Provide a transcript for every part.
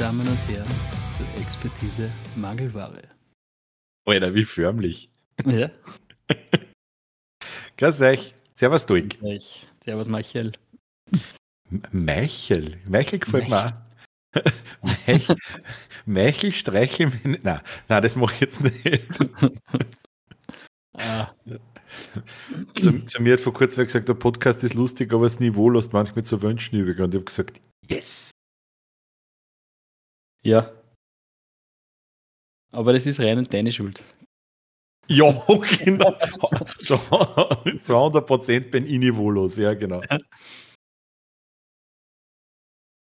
Damen und Herren, zur Expertise Mangelware. Alter, wie förmlich. Ja, Grüß euch. Servus, Duik. gleich. Servus, Michael. Meichel. Meichel gefällt mir auch. Meichel, Meichel streicheln. wenn- Nein, nein, das mache ich jetzt nicht. Ah, zu, zu mir hat vor kurzem gesagt, der Podcast ist lustig, aber das Niveau lässt manchmal zu wünschen übrig. Und ich habe gesagt, yes. Ja. Aber das ist rein deine Schuld. Ja, genau. Zu 200% bin ich niveaulos, ja, genau.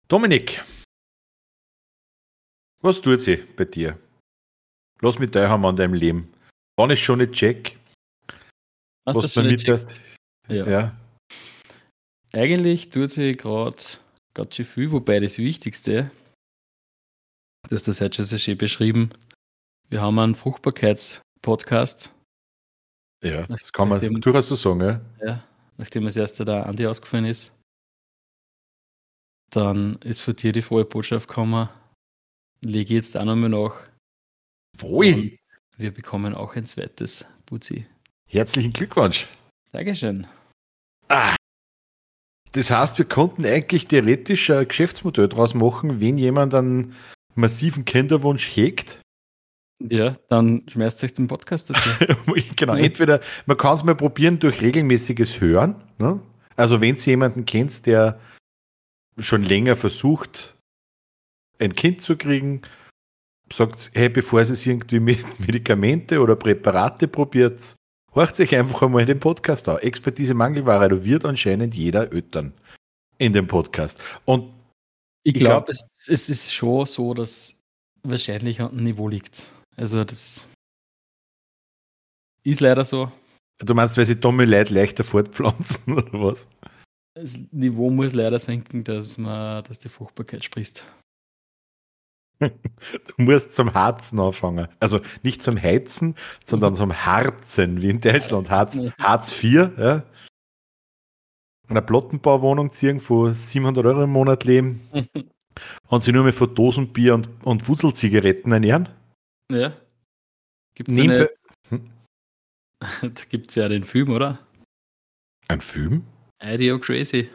Dominik, was tut sie bei dir? Lass mich teilhaben an deinem Leben. Wann ist schon nicht check, was das du schon mit nicht hast? Ja. Ja. Eigentlich tut sie gerade ganz schön viel, wobei das Wichtigste, du hast das heute schon sehr schön beschrieben, wir haben einen Fruchtbarkeitspodcast, ja, das kann man Nachdem- durchaus so sagen, ja. ja, nachdem das erste der Andi ausgefallen ist. Dann ist von dir die frohe Botschaft gekommen, lege jetzt auch nochmal nach. Und wir bekommen auch ein zweites Buzi. Herzlichen Glückwunsch. Dankeschön. Ah. Das heißt, wir konnten eigentlich theoretisch ein Geschäftsmodell draus machen, wenn jemand einen massiven Kinderwunsch hegt. Ja, dann schmeißt euch den Podcast dazu. genau, entweder man kann es mal probieren durch regelmäßiges Hören. Ne? Also wenn Sie jemanden kennt, der schon länger versucht, ein Kind zu kriegen, sagt, hey, bevor Sie es irgendwie mit Medikamente oder Präparate probiert, horcht sich einfach einmal in den Podcast an. Expertise Mangelware, da wird anscheinend jeder Eltern in dem Podcast. Und Ich Ich glaube, glaub- es, es ist schon so, dass wahrscheinlich an dem Niveau liegt. Also das ist leider so. du meinst, weil sie dumme Leute leichter fortpflanzen oder was? Das Niveau muss leider senken, dass man, dass die Fruchtbarkeit sprießt. Du musst zum Harzen anfangen. Also nicht zum Heizen, sondern zum Harzen, wie in Deutschland. Harz, Mhm. Harz 4, ja. Eine Plattenbauwohnung ziehen, von 700 Euro im Monat leben und sie nur mehr von Dosenbier und, und Wurzelzigaretten ernähren. ja. Gibt's ja, Nebenbei, nicht, da gibt's ja den Film, oder? ein Film? Ideo Crazy.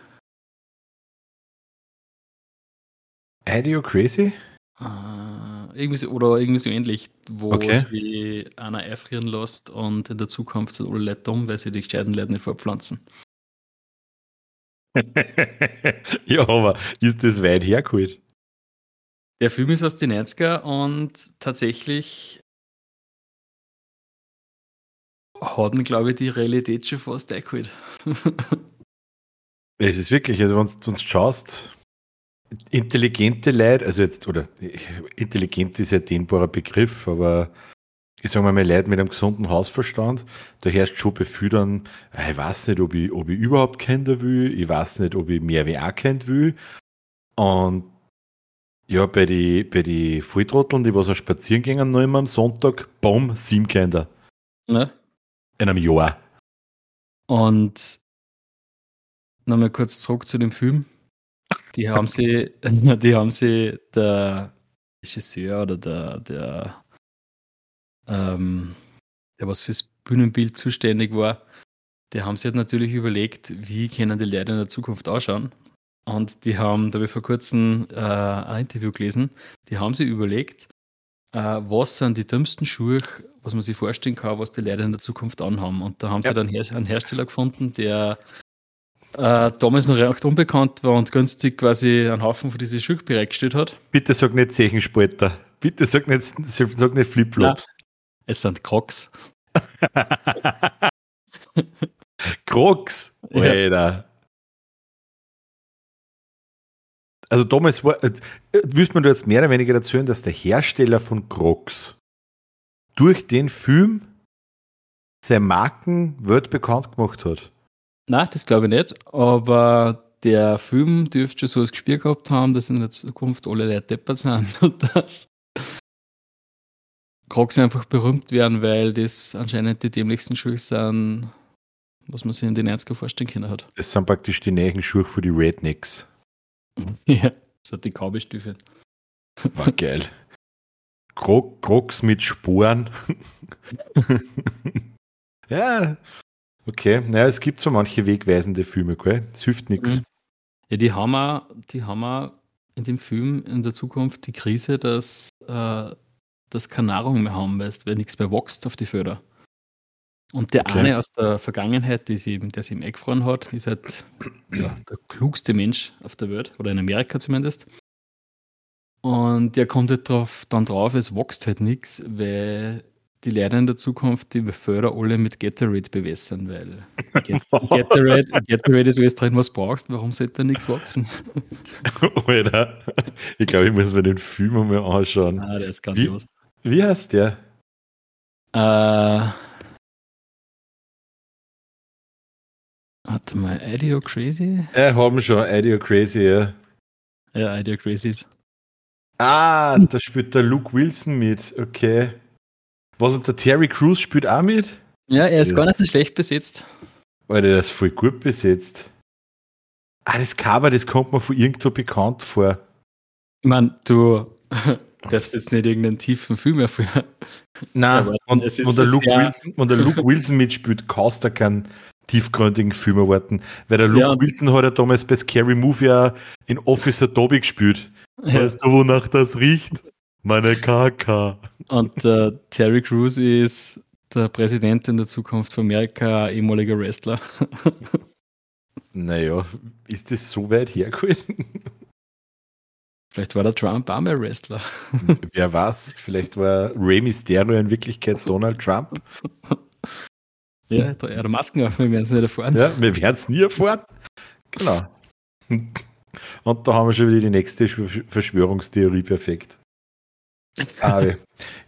Ideo Crazy? Ah, irgendwie so, oder irgendwie so ähnlich, wo Okay. sie einer einfrieren lässt und in der Zukunft sind alle Leute dumm, weil sie die gescheiten Leute nicht fortpflanzen. ja, aber ist das weit hergeholt? Der Film ist aus den 90er und tatsächlich hat glaube ich, die Realität schon fast eingeholt. Es ist wirklich, also wenn du schaust, intelligente Leute, also jetzt, oder intelligent ist ja ein dehnbarer Begriff, aber ich sage mal, Leute mit einem gesunden Hausverstand, da herrscht schon bei vielen, äh, ich weiß nicht, ob ich, ob ich überhaupt Kinder will, ich weiß nicht, ob ich mehr wie auch Kind will. Und ja, bei die, bei die Volltrotteln, die was auch spazieren gingen, noch immer am Sonntag, bumm, sieben Kinder ne? in einem Jahr. Und nochmal kurz zurück zu dem Film. Die haben sie, die haben sie der Regisseur oder der, der, ähm, der was fürs Bühnenbild zuständig war, der haben sich halt natürlich überlegt, wie können die Leute in der Zukunft ausschauen. Und die haben, da habe ich vor kurzem äh, ein Interview gelesen, die haben sich überlegt, äh, was sind die dümmsten Schuhe, was man sich vorstellen kann, was die Leute in der Zukunft anhaben. Und da haben Ja. sie dann Her einen Hersteller gefunden, der äh, damals noch recht unbekannt war und günstig quasi einen Haufen von diesen Schuhe bereitgestellt hat. Bitte sag nicht Zechenspalter. Bitte sag nicht, sag nicht Flipflops. Es sind Crocs. Crocs, Ja. Alter. Also damals war, äh, wüsste man jetzt mehr oder weniger erzählen, dass der Hersteller von Crocs durch den Film seine Marken weltbekannt gemacht hat. Nein, das glaube ich nicht. Aber der Film dürfte schon so das Gespiel gehabt haben, dass in der Zukunft alle Leute deppert sind und dass Crocs einfach berühmt werden, weil das anscheinend die dämlichsten Schuhe sind, was man sich in den 90er vorstellen können hat. Das sind praktisch die neuen Schuhe für die Rednecks. ja. So die Kaubestiefel. War geil. Krok, Kroks mit Sporen. ja, okay. Naja, es gibt so manche wegweisende Filme, gell? Es hilft nichts. Mhm. Ja, die haben wir, die haben wir in dem Film in der Zukunft die Krise, dass, äh, dass keine Nahrung mehr haben, weißt, weil nichts mehr wächst auf die Förder. Und der Okay. eine aus der Vergangenheit, der sie eben, der sie ihm eingefroren hat, ist halt ja, der klugste Mensch auf der Welt, oder in Amerika zumindest. Und der kommt halt drauf, dann drauf, es wächst halt nichts, weil die Leute in der Zukunft die Förder alle mit Gatorade bewässern, weil Gatorade, Gatorade ist alles drin, was du brauchst, warum sollte da nichts wachsen? Alter, ich glaube, ich muss mir den Film einmal anschauen. Ah, der ist grandios. Wie heißt der? Äh, warte mal, Idio Crazy? Äh, haben schon, Idio Crazy, ja. Ja, Idio Crazies. Ah, da spielt der Luke Wilson mit, okay. Was und der Terry Crews spielt auch mit? Ja, er ist Ja. gar nicht so schlecht besetzt. Alter, der ist voll gut besetzt. Ah, das Cover, das kommt mir von irgendwo bekannt vor. Ich meine, du darfst jetzt nicht irgendeinen tiefen Film erfahren. Nein, Aber und, es ist und, der Luke Wilson, und der Luke Wilson mitspielt, kannst du keinen tiefgründigen Film erwarten. Weil der Luke Ja, Wilson hat ja damals bei Scary Movie ja in Officer Dobby gespielt. Ja. Weißt du, wonach das riecht? Meine KK. Und äh, Terry Crews ist der Präsident in der Zukunft von Amerika, ehemaliger Wrestler. Naja, ist das so weit hergeholt? Vielleicht war der Trump auch mal Wrestler. Wer weiß, vielleicht war Rey Mysterio in Wirklichkeit Donald Trump. Ja, da er hat Masken auf, wir werden es nicht erfahren. Ja, wir werden es nie erfahren. Genau. Und da haben wir schon wieder die nächste Sch- Verschwörungstheorie perfekt. Ja.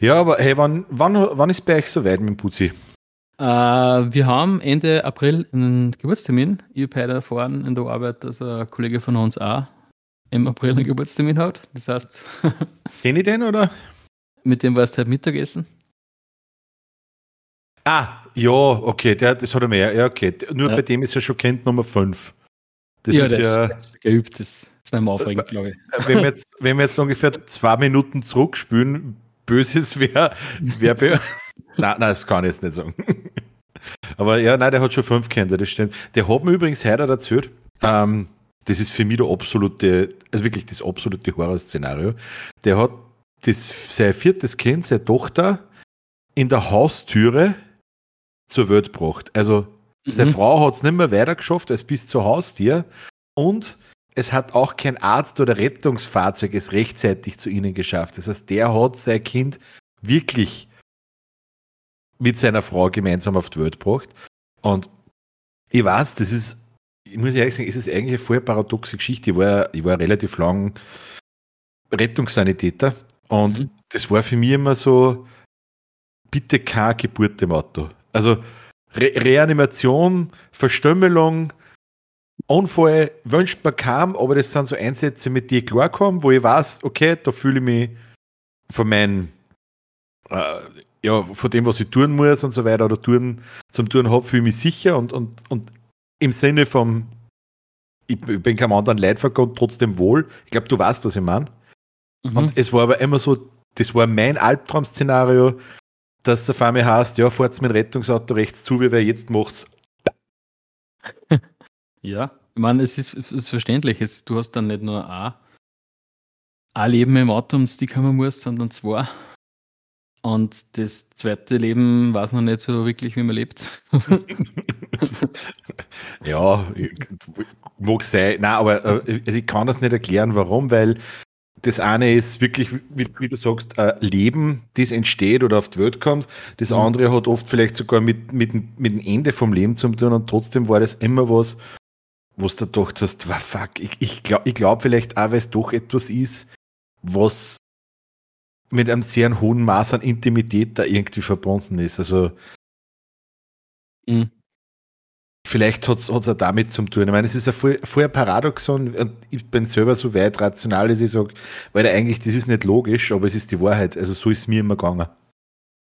ja, aber hey, wann, wann, wann ist bei euch soweit mit dem Putzi? Äh, wir haben Ende April einen Geburtstermin. Ich habe heute erfahren in der Arbeit, dass ein Kollege von uns auch im April einen Geburtstermin hat. Das heißt, Kenn ich den oder? mit dem warst du heute Mittagessen. Ah, ja, okay, der, das hat er mehr. Ja, okay. Nur Ja. bei dem ist ja schon Kind Nummer 5. Das ja, ist der ja, ist geübt. Das ist nicht mehr aufregend, glaube ich. wenn wir, jetzt, wenn wir jetzt ungefähr zwei Minuten zurückspülen, Böses wäre, wär bei. nein, nein, das kann ich jetzt nicht sagen. Aber ja, nein, der hat schon fünf Kinder, das stimmt. Der hat mir übrigens heute erzählt, ähm, das ist für mich der absolute, also wirklich das absolute Horrorszenario. Der hat das, sein viertes Kind, seine Tochter, in der Haustüre zur Welt gebracht. Also seine Mhm. Frau hat es nicht mehr weiter geschafft als bis zur Haustür und es hat auch kein Arzt oder Rettungsfahrzeug es rechtzeitig zu ihnen geschafft. Das heißt, der hat sein Kind wirklich mit seiner Frau gemeinsam auf die Welt gebracht. Und ich weiß, das ist, ich muss ehrlich sagen, es ist eigentlich eine voll paradoxe Geschichte. Ich war, ich war relativ lang Rettungssanitäter und Mhm. das war für mich immer so, bitte keine Geburt im Auto. Also Re Reanimation, Verstümmelung, Unfall wünscht man kaum, aber das sind so Einsätze, mit denen ich klarkomme, wo ich weiß, okay, da fühle ich mich von meinem, äh, ja, von dem, was ich tun muss und so weiter oder tun, zum Tun habe, fühle ich mich sicher und, und, und im Sinne vom, ich bin keinem anderen Leid vergangen, trotzdem wohl. Ich glaube, du weißt, was ich meine. Mhm. Und es war aber immer so, das war mein Albtraum-Szenario, dass auf einmal heißt, ja, fahrt mit dem Rettungsauto rechts zu, wie wer jetzt macht's. Ja, ich meine, es ist, es ist verständlich. Es, du hast dann nicht nur ein, ein Leben im Auto, ums die kümmern musst, sondern zwei. Und das zweite Leben weiß noch nicht so wirklich, wie man lebt. ja, mag sein. Nein, aber äh, also ich kann das nicht erklären, warum, weil das eine ist wirklich, wie, wie du sagst, ein Leben, das entsteht oder auf die Welt kommt. Das Mhm. andere hat oft vielleicht sogar mit, mit, dem- mit dem Ende vom Leben zu tun und trotzdem war das immer was, wo du gedacht hast, wow, fuck, ich, ich glaube ich glaub vielleicht auch, weil es doch etwas ist, was mit einem sehr hohen Maß an Intimität da irgendwie verbunden ist. Also Mhm. Vielleicht hat es auch damit zu tun. Ich meine, es ist ein voll, voll ein Paradoxon und ich bin selber so weit rational, dass ich sage, weil eigentlich, das ist nicht logisch, aber es ist die Wahrheit. Also so ist es mir immer gegangen.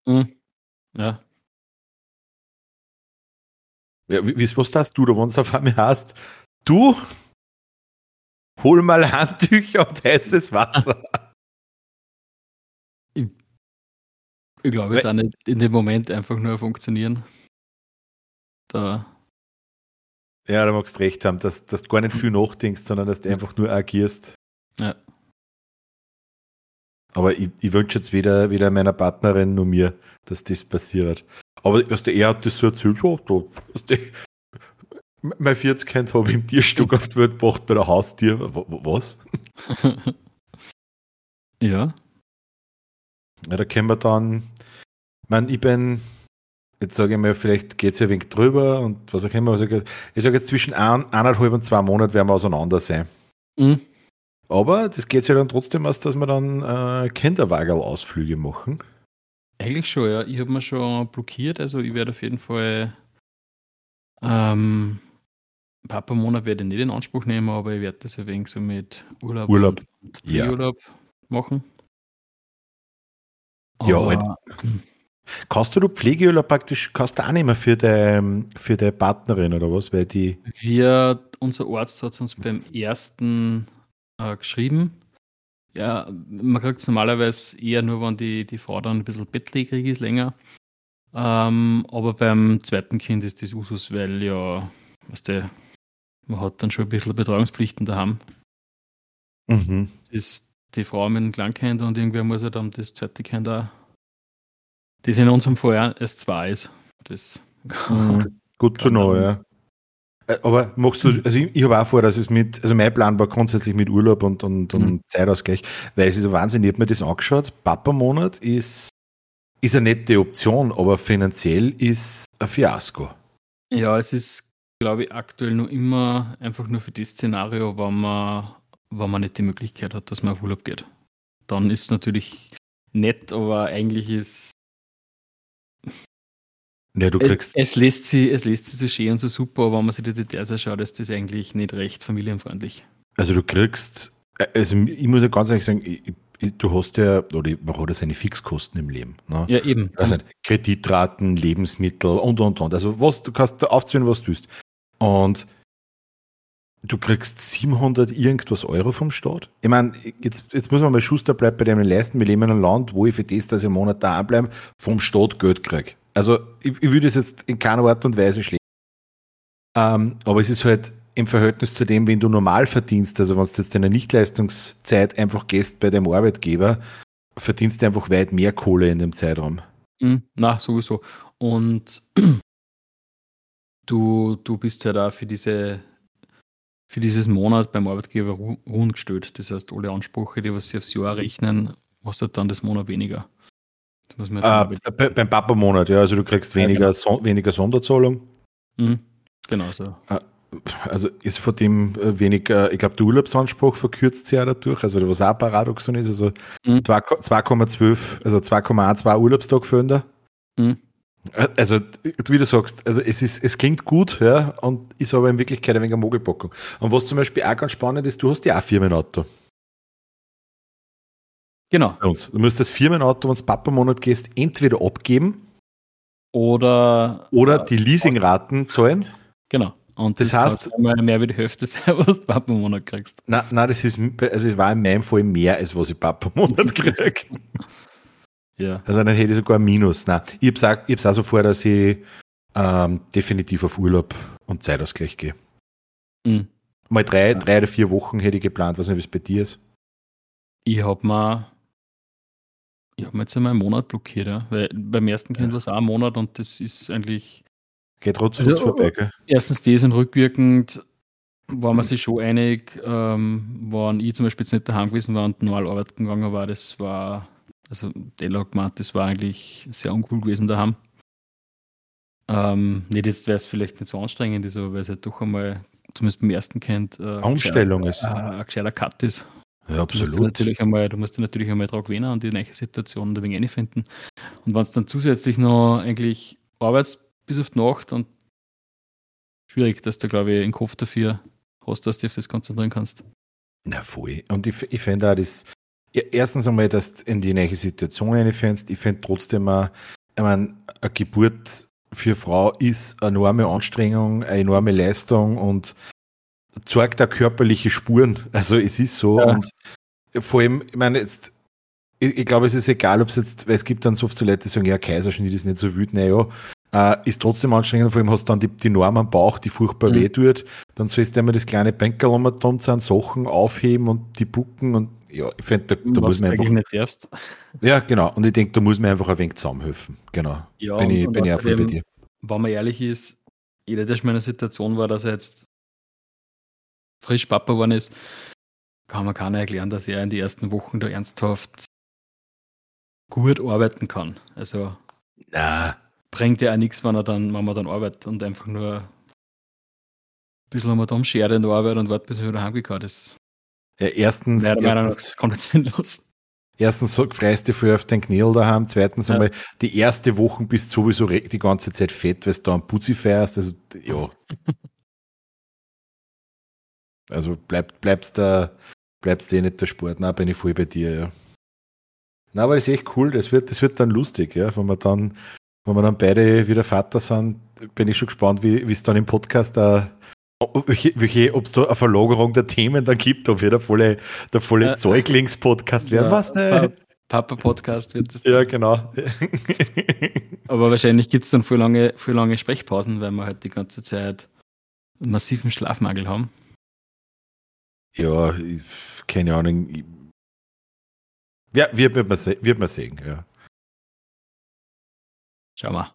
Mhm. Ja. Ja, wie, was hast du da, wenn es auf einmal heißt, du hol mal Handtücher und heißes Wasser. ich, ich glaube, da nicht in dem Moment einfach nur funktionieren. Da. Ja, da magst du recht haben, dass, dass du gar nicht viel nachdenkst, sondern dass du einfach nur agierst. Ja. Aber ich, ich wünsche jetzt weder, weder meiner Partnerin noch mir, dass das passiert. Aber also er hat das so erzählt, ja, da, also mein 40 Kind habe ich im Tierstück auf die Welt gebracht bei der Haustier. Was? ja. Ja, da können wir dann, ich meine, ich bin, jetzt sage ich mal, vielleicht geht es ja ein wenig drüber und was auch immer. Ich sage jetzt zwischen ein, eineinhalb und zwei Monaten werden wir auseinander sein. Mhm. Aber das geht ja dann trotzdem aus, dass wir dann äh, Kinderwagel-Ausflüge machen. Eigentlich schon, ja. Ich habe mir schon blockiert, also ich werde auf jeden Fall ähm, Papa-Monat werde ich nicht in Anspruch nehmen, aber ich werde das ein wenig so mit Urlaub, Urlaub. und Urlaub ja. machen. Aber, ja, Kannst du Pflegeurlaub praktisch, kannst du auch nicht mehr für deine für die Partnerin oder was? Weil die wir, unser Arzt hat uns beim ersten äh, geschrieben. Ja, man kriegt es normalerweise eher nur, wenn die, die Frau dann ein bisschen bettlägerig ist, länger. Ähm, aber beim zweiten Kind ist das Usus, weil ja, was der, man hat dann schon ein bisschen Betreuungspflichten daheim. Mhm. Das ist die Frau mit dem Kleinkind und irgendwer muss ja dann das zweite Kind auch, das in unserem Fall erst zwei ist. Das mhm. Gut zu know, ja. Äh, aber machst du, also ich, ich habe auch vor, dass es mit, also mein Plan war grundsätzlich mit Urlaub und, und, und mhm. Zeitausgleich, weil es ist Wahnsinn, ich habe mir das angeschaut, Papa-Monat ist, ist eine nette Option, aber finanziell ist ein Fiasko. Ja, es ist, glaube ich, aktuell nur immer einfach nur für das Szenario, wenn man, wenn man nicht die Möglichkeit hat, dass man auf Urlaub geht. Dann ist es natürlich nett, aber eigentlich ist ja, du kriegst es, es, lässt sie, es lässt sie so schön und so super, aber wenn man sich die Details anschaut, ist das eigentlich nicht recht familienfreundlich. Also du kriegst, also ich muss ja ganz ehrlich sagen, ich, ich, du hast ja, oder man hat ja seine Fixkosten im Leben. Ne? Ja, eben. Also Kreditraten, Lebensmittel und, und, und. Also was, du kannst aufzählen, was du willst. Und du kriegst 700 irgendwas Euro vom Staat. Ich meine, jetzt, jetzt muss man mal Schuster bleiben bei dem leisten. Wir leben in einem Land, wo ich für das, dass ich einen Monat da bleibe, vom Staat Geld kriege. Also ich, ich würde es jetzt in keiner Art und Weise schlecht. Ähm, aber es ist halt im Verhältnis zu dem, wenn du normal verdienst, also wenn du jetzt deine Nichtleistungszeit einfach gehst bei deinem Arbeitgeber, verdienst du einfach weit mehr Kohle in dem Zeitraum. Mhm, na, sowieso. Und du, du bist ja da für diese für dieses Monat beim Arbeitgeber ruhen gestellt. Das heißt, alle Ansprüche, die was sie aufs Jahr rechnen, hast du dann das Monat weniger. Ah, bei, beim Papa-Monat, ja, also du kriegst weniger, ja, genau. so, weniger Sonderzahlung. Mhm. Genau so. Ah, also ist von dem äh, weniger, ich glaube, der Urlaubsanspruch verkürzt sich ja dadurch, also was auch Paradoxon ist, also mhm. 2,12, also 2,12 Urlaubstag für mhm. Äh, also, wie du sagst, also es, ist, es klingt gut, ja, und ist aber in Wirklichkeit ein wenig eine Mogelpackung. Und was zum Beispiel auch ganz spannend ist, du hast ja auch Firmenauto. Genau. Bei uns. Du musst das Firmenauto, wenn du Papa-Monat gehst, entweder abgeben oder, oder die Leasingraten zahlen. Genau. Und das, das heißt, einmal mehr wie die Hälfte sein, was du Papa-Monat kriegst. Nein, nein, das ist, also es war in meinem Fall mehr, als was ich Papa-Monat kriege. Ja. Also dann hätte ich sogar ein Minus. Nein, ich habe es auch so vor, dass ich ähm, definitiv auf Urlaub und Zeitausgleich gehe. Mhm. Mal drei, ja. drei oder vier Wochen hätte ich geplant, was nicht, wie es bei dir ist. Ich habe mal ich habe mir jetzt einmal einen Monat blockiert, ja. weil beim ersten Kind ja. war es auch ein Monat und das ist eigentlich. Geht trotzdem also, vorbei, gell? Erstens das und rückwirkend war man sich schon einig, ähm, waren ich zum Beispiel jetzt nicht daheim gewesen war und normal arbeiten gegangen war, das war, also gemeint, das war eigentlich sehr uncool gewesen daheim. Ähm, nicht jetzt wäre es vielleicht nicht so anstrengend ist, aber weil es halt doch einmal, zumindest beim ersten Kind, äh, Anstellung ist. Äh, ein gescheiter Cut ist. Ja, absolut. Du musst natürlich einmal, du musst natürlich einmal drauf gewinnen und die neue Situation ein wenig finden. Und wenn es dann zusätzlich noch eigentlich arbeitest bis auf die Nacht und schwierig, dass du, glaube ich, einen Kopf dafür hast, dass du auf das konzentrieren kannst. Na voll. Und ich, ich finde auch das, erstens einmal, dass du in die neue Situation reinfändst. Ich finde trotzdem, auch, ich meine, eine Geburt für eine Frau ist eine enorme Anstrengung, eine enorme Leistung und zeigt da körperliche Spuren. Also es ist so. Ja. Und vor allem, ich meine, jetzt, ich, ich glaube, es ist egal, ob es jetzt, weil es gibt dann so oft so Leute, die sagen, ja, Kaiserschnitt ist nicht so wütend, naja, äh, ist trotzdem anstrengend, vor allem hast du dann die, die Norm am Bauch, die furchtbar Mhm. weh tut, dann sollst du immer das kleine Bänkerl um den Sachen aufheben und die bucken und ja, ich finde, da, da muss man einfach, nicht darfst. ja, genau, und ich denke, da muss man einfach ein wenig zusammenhelfen, genau, Ja, bin ich, bin ich auch voll bei dir. wenn man ehrlich ist, jeder, der schon in einer Situation war, dass er jetzt frisch Papa geworden ist, kann man keiner erklären, dass er in die ersten Wochen da ernsthaft gut arbeiten kann. Also Na, bringt ja auch nichts, wenn er dann, wenn man dann arbeitet und einfach nur ein bisschen und schert in der Arbeit und wartet, bis er wieder heimgekommen ist. Ja, erstens, nach erstens komplett sinnlos. Erstens so freust du voll auf den Knäl daheim, zweitens Ja. einmal die erste Woche bist du sowieso die ganze Zeit fett, weil du da am Putzi feierst. Also ja. also bleibt bleibt's da, bleibt's eh nicht der Sport. Na, bin ich voll bei dir, ja. Na, aber das ist echt cool, das wird, das wird dann lustig, ja, wenn wir dann, wenn wir dann beide wieder Vater sind, bin ich schon gespannt, wie wie es dann im Podcast da ob- welche, ob es da eine Verlagerung der Themen dann gibt, ob wir der volle, der volle Ja. Säuglings-Podcast werden. Ja, Was ne? Pa- Papa-Podcast wird das. Ja, genau. Aber wahrscheinlich gibt es dann viel lange, viel lange Sprechpausen, weil wir halt die ganze Zeit einen massiven Schlafmangel haben. ja, ich- keine Ahnung. Ja, wird, wird, man, wird man sehen, ja. Schauen wir.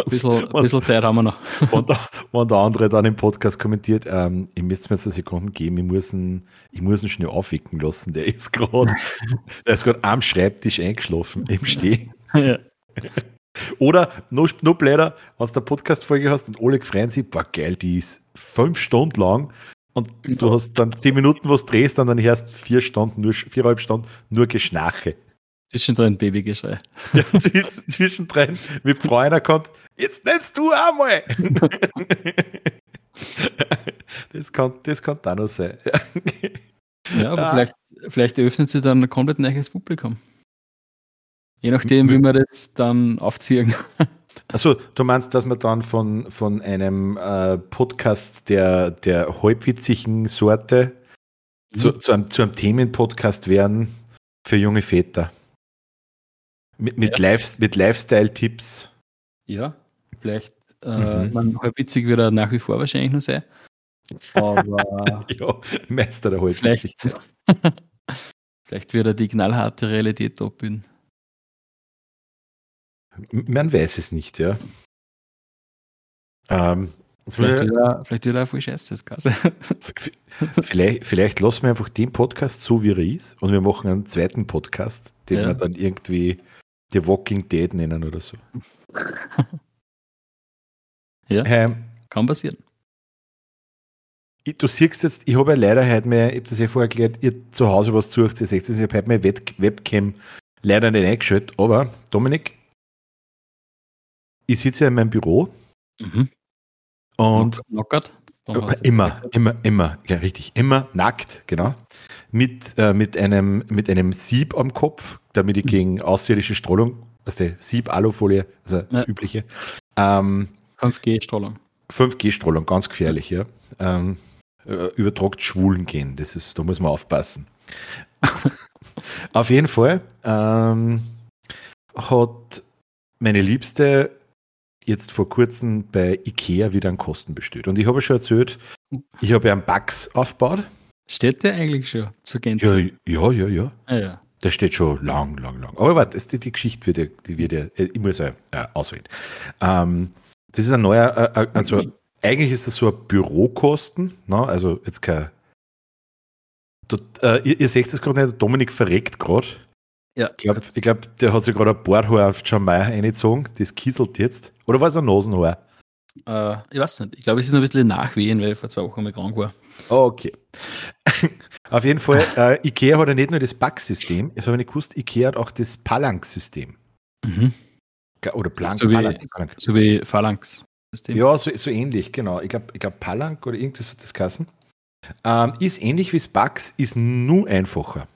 Ein bisschen, bisschen Zeit haben wir noch. Und da, wenn der andere dann im Podcast kommentiert, ähm, ich müsste mir jetzt eine Sekunde geben, ich muss ihn, ich muss ihn schnell aufwecken lassen. Der ist gerade, der ist gerade am Schreibtisch eingeschlafen, im Stehen. ja. Oder noch, noch blöder, wenn du eine Podcast-Folge hast und alle freuen sich, boah geil, die ist fünf Stunden lang und du hast dann zehn Minuten was drehst und dann hörst vier Stunden, nur, viereinhalb Stunden nur Geschnache. Zwischendrin Babygeschrei. Ja, zw- zwischendrin mit Freunden kommt, jetzt nimmst du einmal. Das kann, das kann da noch sein. Ja, aber Ah. vielleicht, vielleicht eröffnet sie dann ein komplett neues Publikum. Je nachdem, wie wir das dann aufziehen. Also, du meinst, dass man dann von, von einem äh, Podcast der, der halbwitzigen Sorte zu, zu, einem, zu einem Themenpodcast werden für junge Väter. Mit, mit, Ja. Lives, mit Lifestyle-Tipps. Ja, vielleicht. Äh, Mhm. man, halb witzig wird er nach wie vor wahrscheinlich noch sein. Aber Ja, Meister der halbwitzig. vielleicht, vielleicht wird er die knallharte Realität abbilden. Man weiß es nicht, ja. Ähm, Vielleicht wird er, vielleicht wird er voll scheiße, das Ganze. vielleicht, vielleicht lassen wir einfach den Podcast so, wie er ist, und wir machen einen zweiten Podcast, den Ja. wir dann irgendwie The Walking Dead nennen oder so. Ja. Ähm, Kann passieren. ich- du siehst jetzt, ich habe ja leider heute mehr, ich habe das ja vorher erklärt, ihr zu Hause was sucht, ihr seht es, ich habe heute meine Web Webcam leider nicht eingeschaltet, aber Dominik, ich sitze ja in meinem Büro Mhm. und Knockert. Du- Immer, immer, immer, ja, richtig, immer nackt, genau. Mit, äh, mit, einem, mit einem Sieb am Kopf, damit ich Mhm. gegen außerirdische Strahlung, also Sieb, Alufolie, also das Ja. übliche, ähm, 5G-Strahlung. 5G-Strahlung, ganz gefährlich, ja. Ähm, äh, übertragt Schwulen gehen, das ist, da muss man aufpassen. Auf jeden Fall ähm, hat meine Liebste jetzt vor kurzem bei Ikea wieder einen Kosten bestellt. Und ich habe ja schon erzählt, ich habe ja einen Bugs aufgebaut. Steht der eigentlich schon zur Ja, Gänze? ja, ja, ja. Ah, ja. Der steht schon lang, lang, lang. Aber warte, die, die Geschichte wird ja, die wird ja, äh, ich muss ja äh, auswählen. Ähm, das ist ein neuer, äh, äh, also eigentlich ist das so ein Bürokosten, ne? also jetzt kein. Dort, äh, ihr, ihr seht es gerade nicht, der Dominik verreckt gerade. Ja, Ich glaube, glaub, der hat sich gerade ein Bohrhaar auf Jamaia eingezogen, das kieselt jetzt. Oder war es ein Nasenhaar? äh, ich weiß nicht. Ich glaube, es ist noch ein bisschen nachwehen, weil ich vor zwei Wochen mal krank war. Okay. Auf jeden Fall, äh, Ikea hat ja nicht nur das Backsystem, ich habe nicht gewusst, Ikea hat auch das Palank-System. Mhm. Oder Plank, So wie- Palank. So wie Phalanx-System. Ja, so, so ähnlich, genau. Ich glaube, ich glaub, Palank oder irgendwas hat das Kassen. Ähm, ist ähnlich wie das Bugs, ist nur einfacher.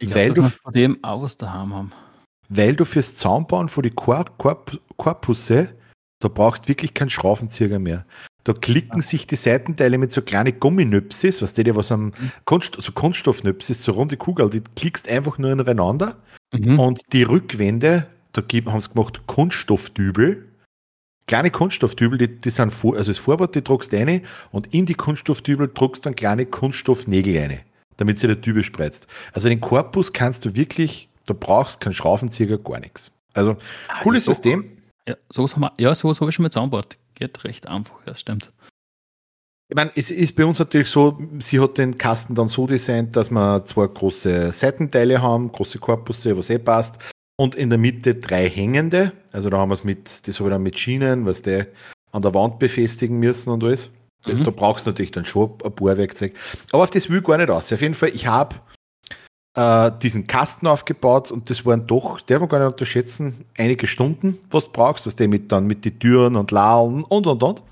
ich glaube, du dass wir von dem auch was daheim haben. Weil du fürs Zaunbauen von die Kor Korp Korpusse, da brauchst wirklich keinen Schraubenzieher mehr. Da klicken sich die Seitenteile mit so kleinen Gumminöpsis, was die was am Mhm. Kunst, so Kunststoffnöpsis, so runde Kugel, die klickst einfach nur ineinander Mhm. und die Rückwände, da haben sie gemacht Kunststoffdübel. Kleine Kunststoffdübel, die, die sind vor, also das Vorwort, die druckst rein und in die Kunststoffdübel druckst dann kleine Kunststoffnägel rein, damit sie der Dübel spreizt. Also den Korpus kannst du wirklich, da brauchst keinen Schraubenzieher, gar nichts. Also Ah, cooles so- System. Ja, sowas haben wir, ja, habe ich schon mal zusammengebaut. Geht recht einfach, ja, stimmt. Ich meine, es ist bei uns natürlich so, sie hat den Kasten dann so designt, dass wir zwei große Seitenteile haben, große Korpusse, was eh passt, und in der Mitte drei hängende. Also da haben wir es mit, das habe ich dann mit Schienen, was die an der Wand befestigen müssen und alles. Da- Mhm. Da brauchst du natürlich dann schon ein Bohrwerkzeug. Aber auf das will ich gar nicht aus. Auf jeden Fall, ich habe äh, diesen Kasten aufgebaut und das waren doch, darf man gar nicht unterschätzen, einige Stunden, was du brauchst, was du mit dann mit den Türen und Laulen und und und.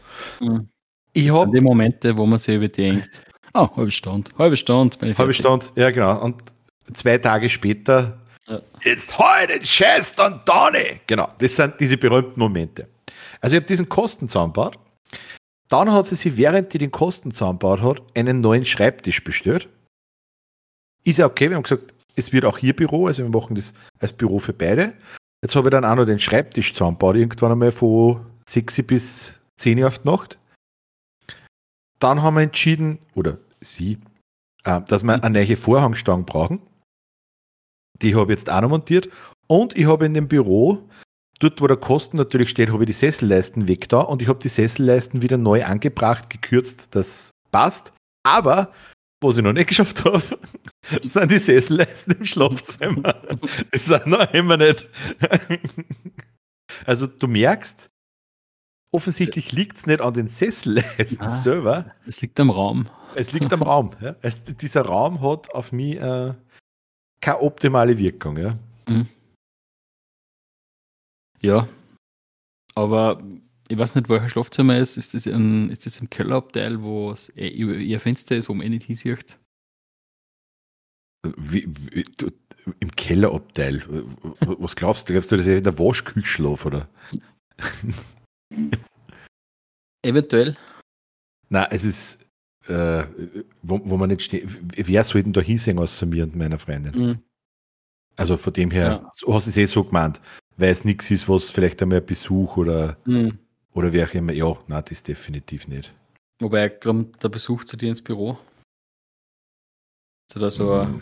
Mhm. Ich Das habe sind die Momente, wo man sich überdenkt, oh, halbe Stunde, halbe Stunde, bin ich Halbe. Stunde, ja genau. Und zwei Tage später, Ja. jetzt heute Chest und Donny. Genau, das sind diese berühmten Momente. Also ich habe diesen Kosten zusammengebaut. Dann hat sie sich, während die den Kosten zusammengebaut hat, einen neuen Schreibtisch bestellt. Ist ja okay, wir haben gesagt, es wird auch hier Büro, also wir machen das als Büro für beide. Jetzt habe ich dann auch noch den Schreibtisch zusammengebaut, irgendwann einmal von 6 bis 10 Uhr auf die Nacht. Dann haben wir entschieden, oder sie, äh, dass wir eine neue Vorhangstange brauchen. Die habe ich jetzt auch noch montiert. Und ich habe in dem Büro, dort wo der Kosten natürlich steht, habe ich die Sesselleisten weg da und ich habe die Sesselleisten wieder neu angebracht, gekürzt, das passt. Aber, was ich noch nicht geschafft habe, sind die Sesselleisten im Schlafzimmer. Die sind noch immer nicht. Also du merkst, offensichtlich liegt es nicht an den Sesselleisten Ah. selber, Es liegt am Raum. es liegt am Raum. Ja. Es, dieser Raum hat auf mich äh, keine optimale Wirkung. Ja. Ja. Aber ich weiß nicht, welcher Schlafzimmer ist. Ist das, ein, ist das im Kellerabteil, wo es eh ihr ihr Fenster ist, wo man eh nicht hinsieht? Wie, wie, du, Im Kellerabteil. Was glaubst du? Glaubst du, das ist in der Waschküche schlaf, oder? Eventuell. Nein, es ist, äh, wo, wo man nicht steht. Wer soll denn da hinsehen außer mir und meiner Freundin? Mhm. Also von dem her, Ja. hast du es eh so gemeint, weil es nichts ist, was vielleicht einmal ein Besuch oder, Mhm. Oder wer auch immer. Ja, nein, das definitiv nicht. Wobei kommt der Besuch zu dir ins Büro. Da so ein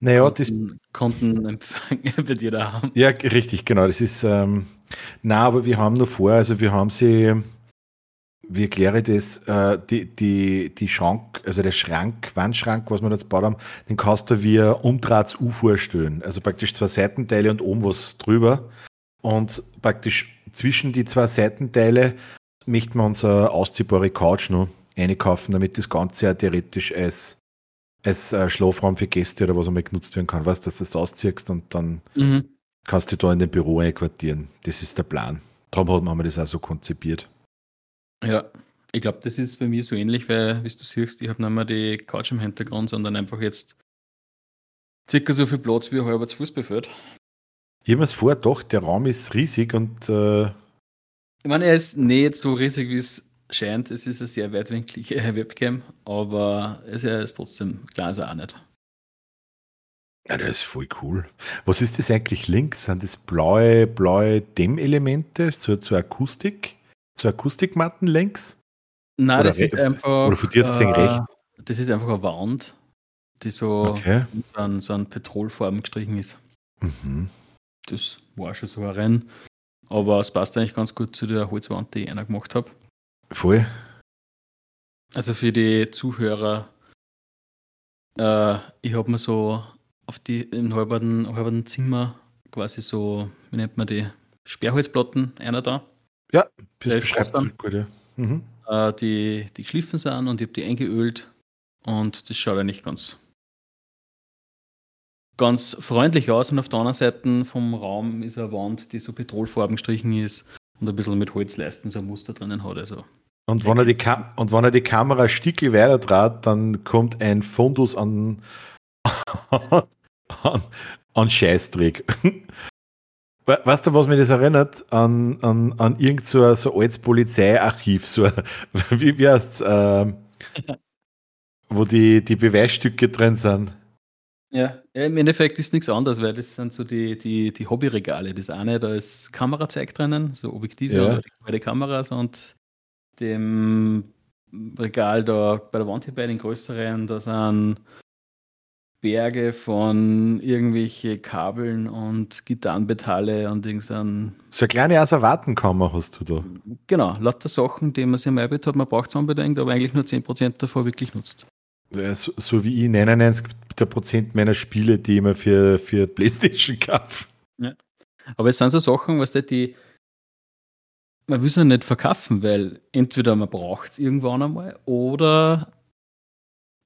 Naja, das, Konten- Kontenempfang bei dir da haben? Ja, richtig, genau. Das ist, ähm, na, aber wir haben noch vor, also wir haben sie, wie erkläre ich das, äh, die, die, die Schrank, also der Schrank, Wandschrank, was wir jetzt gebaut haben, den kannst du wie ein Umdrahts-U vorstellen. Also praktisch zwei Seitenteile und oben was drüber. Und praktisch zwischen die zwei Seitenteile möchten wir uns eine ausziehbare Couch noch einkaufen, damit das Ganze ja theoretisch als, als äh, Schlafraum für Gäste oder was einmal genutzt werden kann. Weißt du, dass du das ausziehst und dann Mhm. kannst du da in dem Büro einquartieren. Das ist der Plan. Darum haben wir das auch so konzipiert. Ja, ich glaube, das ist bei mir so ähnlich, weil, wie du siehst, ich habe nicht mehr die Couch im Hintergrund, sondern einfach jetzt circa so viel Platz wie ein halber Fußballfeld. Ich habe mir das vor, doch, der Raum ist riesig und äh, Ich meine, er ist nicht so riesig, wie es scheint. Es ist eine sehr weitwinklige Webcam, aber es er ist trotzdem klar, ist er auch nicht. ja, der ist voll cool. Was ist das eigentlich links? Sind das blaue, blaue Dämmelemente zur, zur Akustik? Zur Akustikmatten links? Nein, Oder das ist einfach. Oder von dir gesehen äh, rechts? Das ist einfach eine Wand, die so, Okay. so, an, so an Petrolfarben gestrichen ist. Mhm. Das war schon so ein Rennen. Aber es passt eigentlich ganz gut zu der Holzwand, die ich einer gemacht habe. Voll. Also für die Zuhörer, äh, ich habe mir so auf die im halberten, halberten Zimmer quasi so, wie nennt man die, Sperrholzplatten, einer da, Das ist beschreibt dann. gut, ja. Mhm. äh, die, die geschliffen sind und ich habe die eingeölt und das schaut eigentlich ganz, ganz freundlich aus. Und auf der anderen Seite vom Raum ist eine Wand, die so petrolfarben gestrichen ist und ein bisschen mit Holzleisten so ein Muster drinnen hat. Also Und wenn, er die Ka und wenn er die Kamera ein Stückchen weiter dreht, dann kommt ein Fundus an, an, an Scheißdreck. Weißt du, was mich das erinnert? An, an, an irgend so, so altes Polizeiarchiv, so, wie, wie heißt ähm, wo die, die Beweisstücke drin sind. Ja, im Endeffekt ist nichts anderes, weil das sind so die, die, die Hobbyregale. Das eine, da ist Kamerazeug drinnen, so Objektive Ja. bei den Kameras und dem Regal da bei der Wand hier bei den größeren, da sind Berge von irgendwelche Kabeln und Gitarrenbetalle und irgendein, So eine kleine Asservatenkammer hast du da. genau, lauter Sachen, die man sich am einbildet hat, man braucht es unbedingt, aber eigentlich nur 10% davon wirklich nutzt. So, so wie ich 99 der Prozent meiner Spiele, die ich mir für, für Playstation kaufe. Aber es sind so Sachen, was die, die man will es ja nicht verkaufen, weil entweder man braucht es irgendwann einmal oder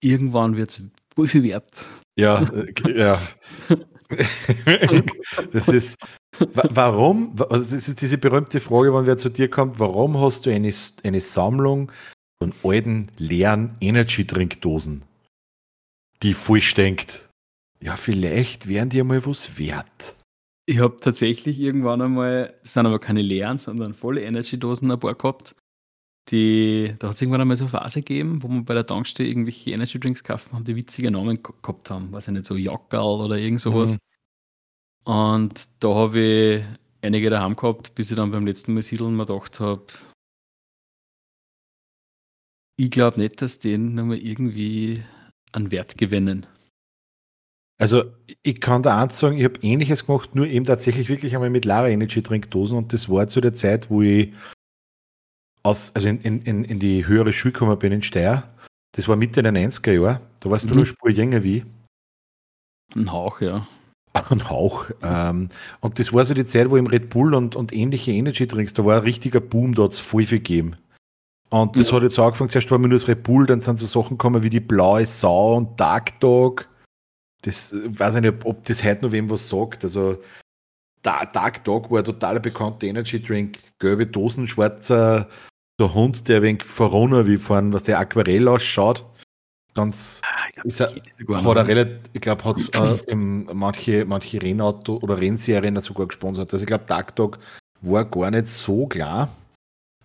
irgendwann wird es voll viel wert. Ja, ja. das ist, wa- warum, wa- also das ist diese berühmte Frage, wenn wer zu dir kommt, warum hast du eine, eine Sammlung von alten, leeren Energy-Trinkdosen, die voll stinkt? Ja, vielleicht wären die einmal was wert. Ich habe tatsächlich irgendwann einmal, es sind aber keine leeren, sondern volle Energy-Dosen ein paar gehabt. Die, da hat es irgendwann einmal so eine Phase gegeben, wo man bei der Tankstelle irgendwelche Energy-Drinks kaufen haben, die witzige Namen ge- gehabt haben. Weiß ich nicht, so Jackerl oder irgend sowas. Mhm. Und da habe ich einige daheim gehabt, bis ich dann beim letzten Mal siedeln mir gedacht habe, ich glaube nicht, dass die nochmal irgendwie an Wert gewinnen. Also, ich kann da eins sagen, ich habe ähnliches gemacht, nur eben tatsächlich wirklich einmal mit Lara Energy Trinkdosen und das war zu der Zeit, wo ich aus, also in, in, in die höhere Schule gekommen bin in Steyr. Das war Mitte der 90er Jahre. Da warst du Mhm. nur eine Spur jünger wie. Ein Hauch, ja. Ein Hauch. Ähm, und das war so die Zeit, wo im Red Bull und, und ähnliche Energy Drinks, da war ein richtiger Boom, da hat es voll viel gegeben. Und das Ja. hat jetzt angefangen, zuerst war mir nur das Red Bull, dann sind so Sachen gekommen wie die blaue Sau und Dark Dog. Das äh, weiß ich nicht, ob, ob das heute noch wem was sagt. Also Da- Dark Dog war ein totaler bekannter Energy Drink, gelbe Dosen, schwarzer der Hund, der ein wenig Verona wie vorn, was der Aquarell ausschaut. Ganz Ah, ich glaub, Ist er- hat er relativ, ich glaube, hat äh, im, manche, manche Rennauto oder Rennserien sogar gesponsert. Also ich glaube, Dark Dog war gar nicht so klar.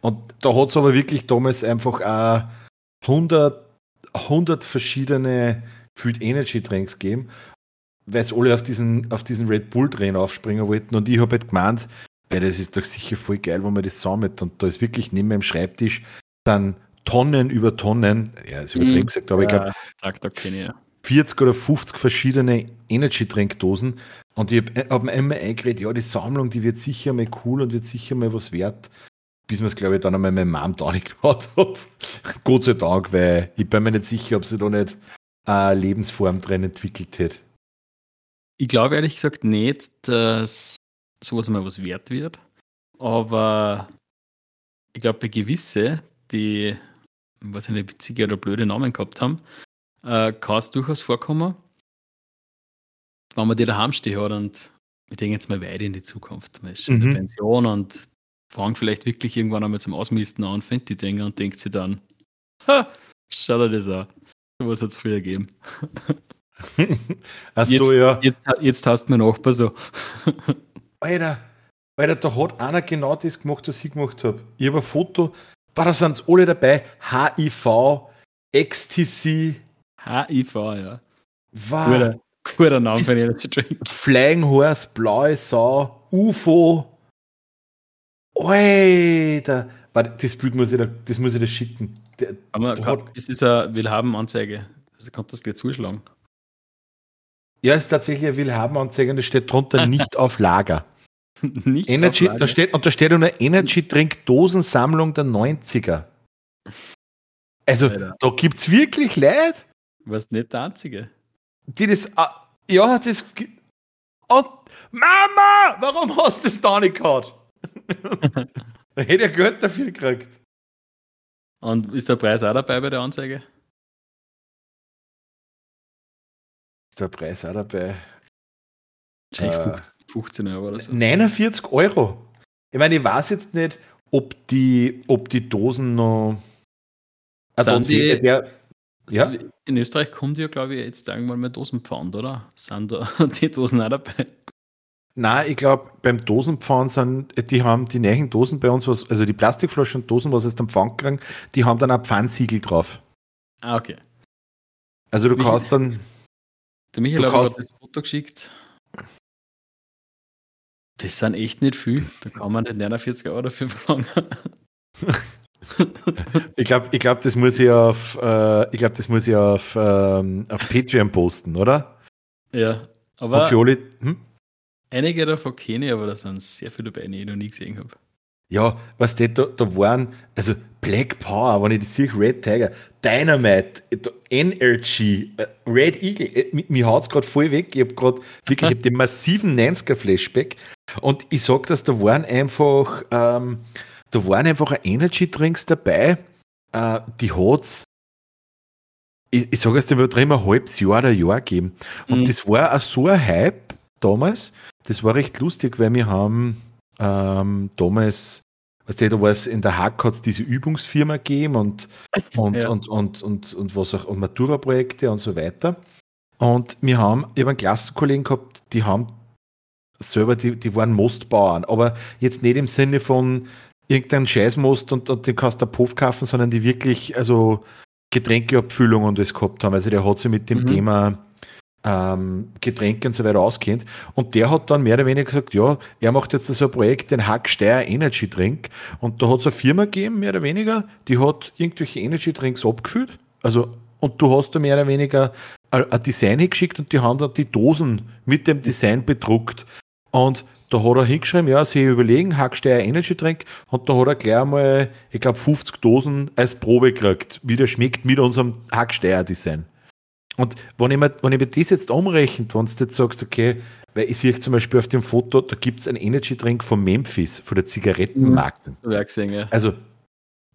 Und da hat es aber wirklich damals einfach auch 100, 100 verschiedene Food Energy Drinks gegeben, weil es alle auf diesen, auf diesen Red Bull Train aufspringen wollten. Und ich habe halt gemeint, ey, das ist doch sicher voll geil, wenn man das sammelt. Und da ist wirklich neben meinem Schreibtisch dann Tonnen über Tonnen, ja, ist übertrieben Mhm. gesagt, aber ich glaube, Ja, Tag, Tag kenne ich ja. 40 oder 50 verschiedene Energy-Trinkdosen und ich habe hab mir einmal eingeredet, ja, die Sammlung, die wird sicher mal cool und wird sicher mal was wert, bis man es, glaube ich, dann einmal meinem Mom da nicht hat. Gott sei Dank, weil ich bin mir nicht sicher, ob sie da nicht eine Lebensform drin entwickelt hätte. Ich glaube ehrlich gesagt nicht, dass sowas mal was wert wird. Aber ich glaube, bei gewisse, die, was eine witzige oder blöde Namen gehabt haben, äh, kann es durchaus vorkommen, wenn man die daheim stehen hat und wir denken jetzt mal weit in die Zukunft. Man ist schon in Mhm. der Pension und fangt vielleicht wirklich irgendwann einmal zum Ausmisten an, findet die Dinge und denkt sich dann, ha, schau dir das an. Sowas hat es früher gegeben. Ach Jetzt, so, ja. jetzt, jetzt hast du mein Nachbar so. Alter, Alter, da hat einer genau das gemacht, was ich gemacht habe. Ich habe ein Foto, boah, da sind alle dabei. HIV, XTC, HIV, ja. wow. Guter, guter Name für einen Energy Drink. Flying Horse, blaue Sau, UFO. Alter. Warte, das Bild muss ich da, das muss ich da schicken. Der, Aber Da hat- es ist eine Willhaben-Anzeige. Also kann das gleich zuschlagen. ja, ist tatsächlich eine Willhaben-Anzeige und das steht drunter nicht auf Lager. Nicht Energy, auf da Lager. steht, und da steht eine Energy Drink Dosensammlung der 90er. Also, Alter. da gibt es wirklich Leute, Was nicht der einzige. die das. ah, Ja, das. Und Mama, warum hast du das da nicht gehabt? da hätte ich Geld dafür gekriegt. Und ist der Preis auch dabei bei der Anzeige? Ist der Preis auch dabei? Wahrscheinlich Äh. 15, 15 Euro oder so. 49 Euro. Ich meine, ich weiß jetzt nicht, ob die, ob die Dosen noch. Sind Also, die- der, ja. In Österreich kommt ja, glaube ich, jetzt irgendwann mal Dosenpfand, oder? Sind da die Dosen auch dabei? Nein, ich glaube, beim Dosenpfannen sind, die haben die neuen Dosen bei uns, was, also die Plastikflaschen und Dosen, was es dann Pfann kriegen, die haben dann ein Pfannsiegel drauf. Ah, okay. Also du Michael- kannst dann, Der Michael Du hat das Foto geschickt. Das sind echt nicht viel. Da kann man nicht 49 Euro dafür verlangen. ich glaube, ich glaub, das muss ich auf, äh, ich glaube, das muss ich auf, ähm, auf Patreon posten, oder? ja. Aber für alle, hm? Einige davon kenne ich, aber da sind sehr viele dabei, die ich noch nie gesehen habe. Ja, was die da, da waren, also Black Power, wenn ich das sehe, Red Tiger, Dynamite, NRG, äh, Red Eagle, äh, mi- mir haut es gerade voll weg. Ich habe gerade wirklich ich hab den massiven 90er-Flashback und ich sag das, da waren einfach, ähm, da waren einfach ein Energy Drinks dabei, äh, die hat's, ich, ich sage es dir drin, ein halbes Jahr oder ein Jahr gegeben. Und Mhm. das war auch so ein Hype damals, das war recht lustig, weil wir haben ähm, damals, weißt du, da war es in der Hack hat es diese Übungsfirma gegeben und, und, Ja. und, und, und, und was auch, und Matura-Projekte und so weiter. Und wir haben, ich habe einen Klassenkollegen gehabt, die haben selber, die, die waren Mostbauern, aber jetzt nicht im Sinne von irgendeinem Scheißmost und, und den kannst du Puff kaufen, sondern die wirklich, also Getränkeabfüllung und das gehabt haben. Also der hat sich mit dem Mhm. Thema ähm, Getränke und so weiter auskennt. Und der hat dann mehr oder weniger gesagt, ja, er macht jetzt so ein Projekt, den Hack Steyr Energy Drink. Und da hat es eine Firma gegeben, mehr oder weniger, die hat irgendwelche Energy Drinks abgefüllt. Also, und du hast da mehr oder weniger ein ein Design hingeschickt und die haben dann die Dosen mit dem Design bedruckt. Und da hat er hingeschrieben, ja, sie überlegen, Hacksteier Energy Drink. Und da hat er gleich mal, ich glaube, 50 Dosen als Probe gekriegt, wie der schmeckt mit unserem Hacksteier Design. Und wenn ich, mir, wenn ich mir das jetzt umrechnet, wenn du jetzt sagst, okay, weil ich sehe zum Beispiel auf dem Foto, da gibt es einen Energy Drink von Memphis, von der Zigarettenmarke. Auch gesehen, ja. Also,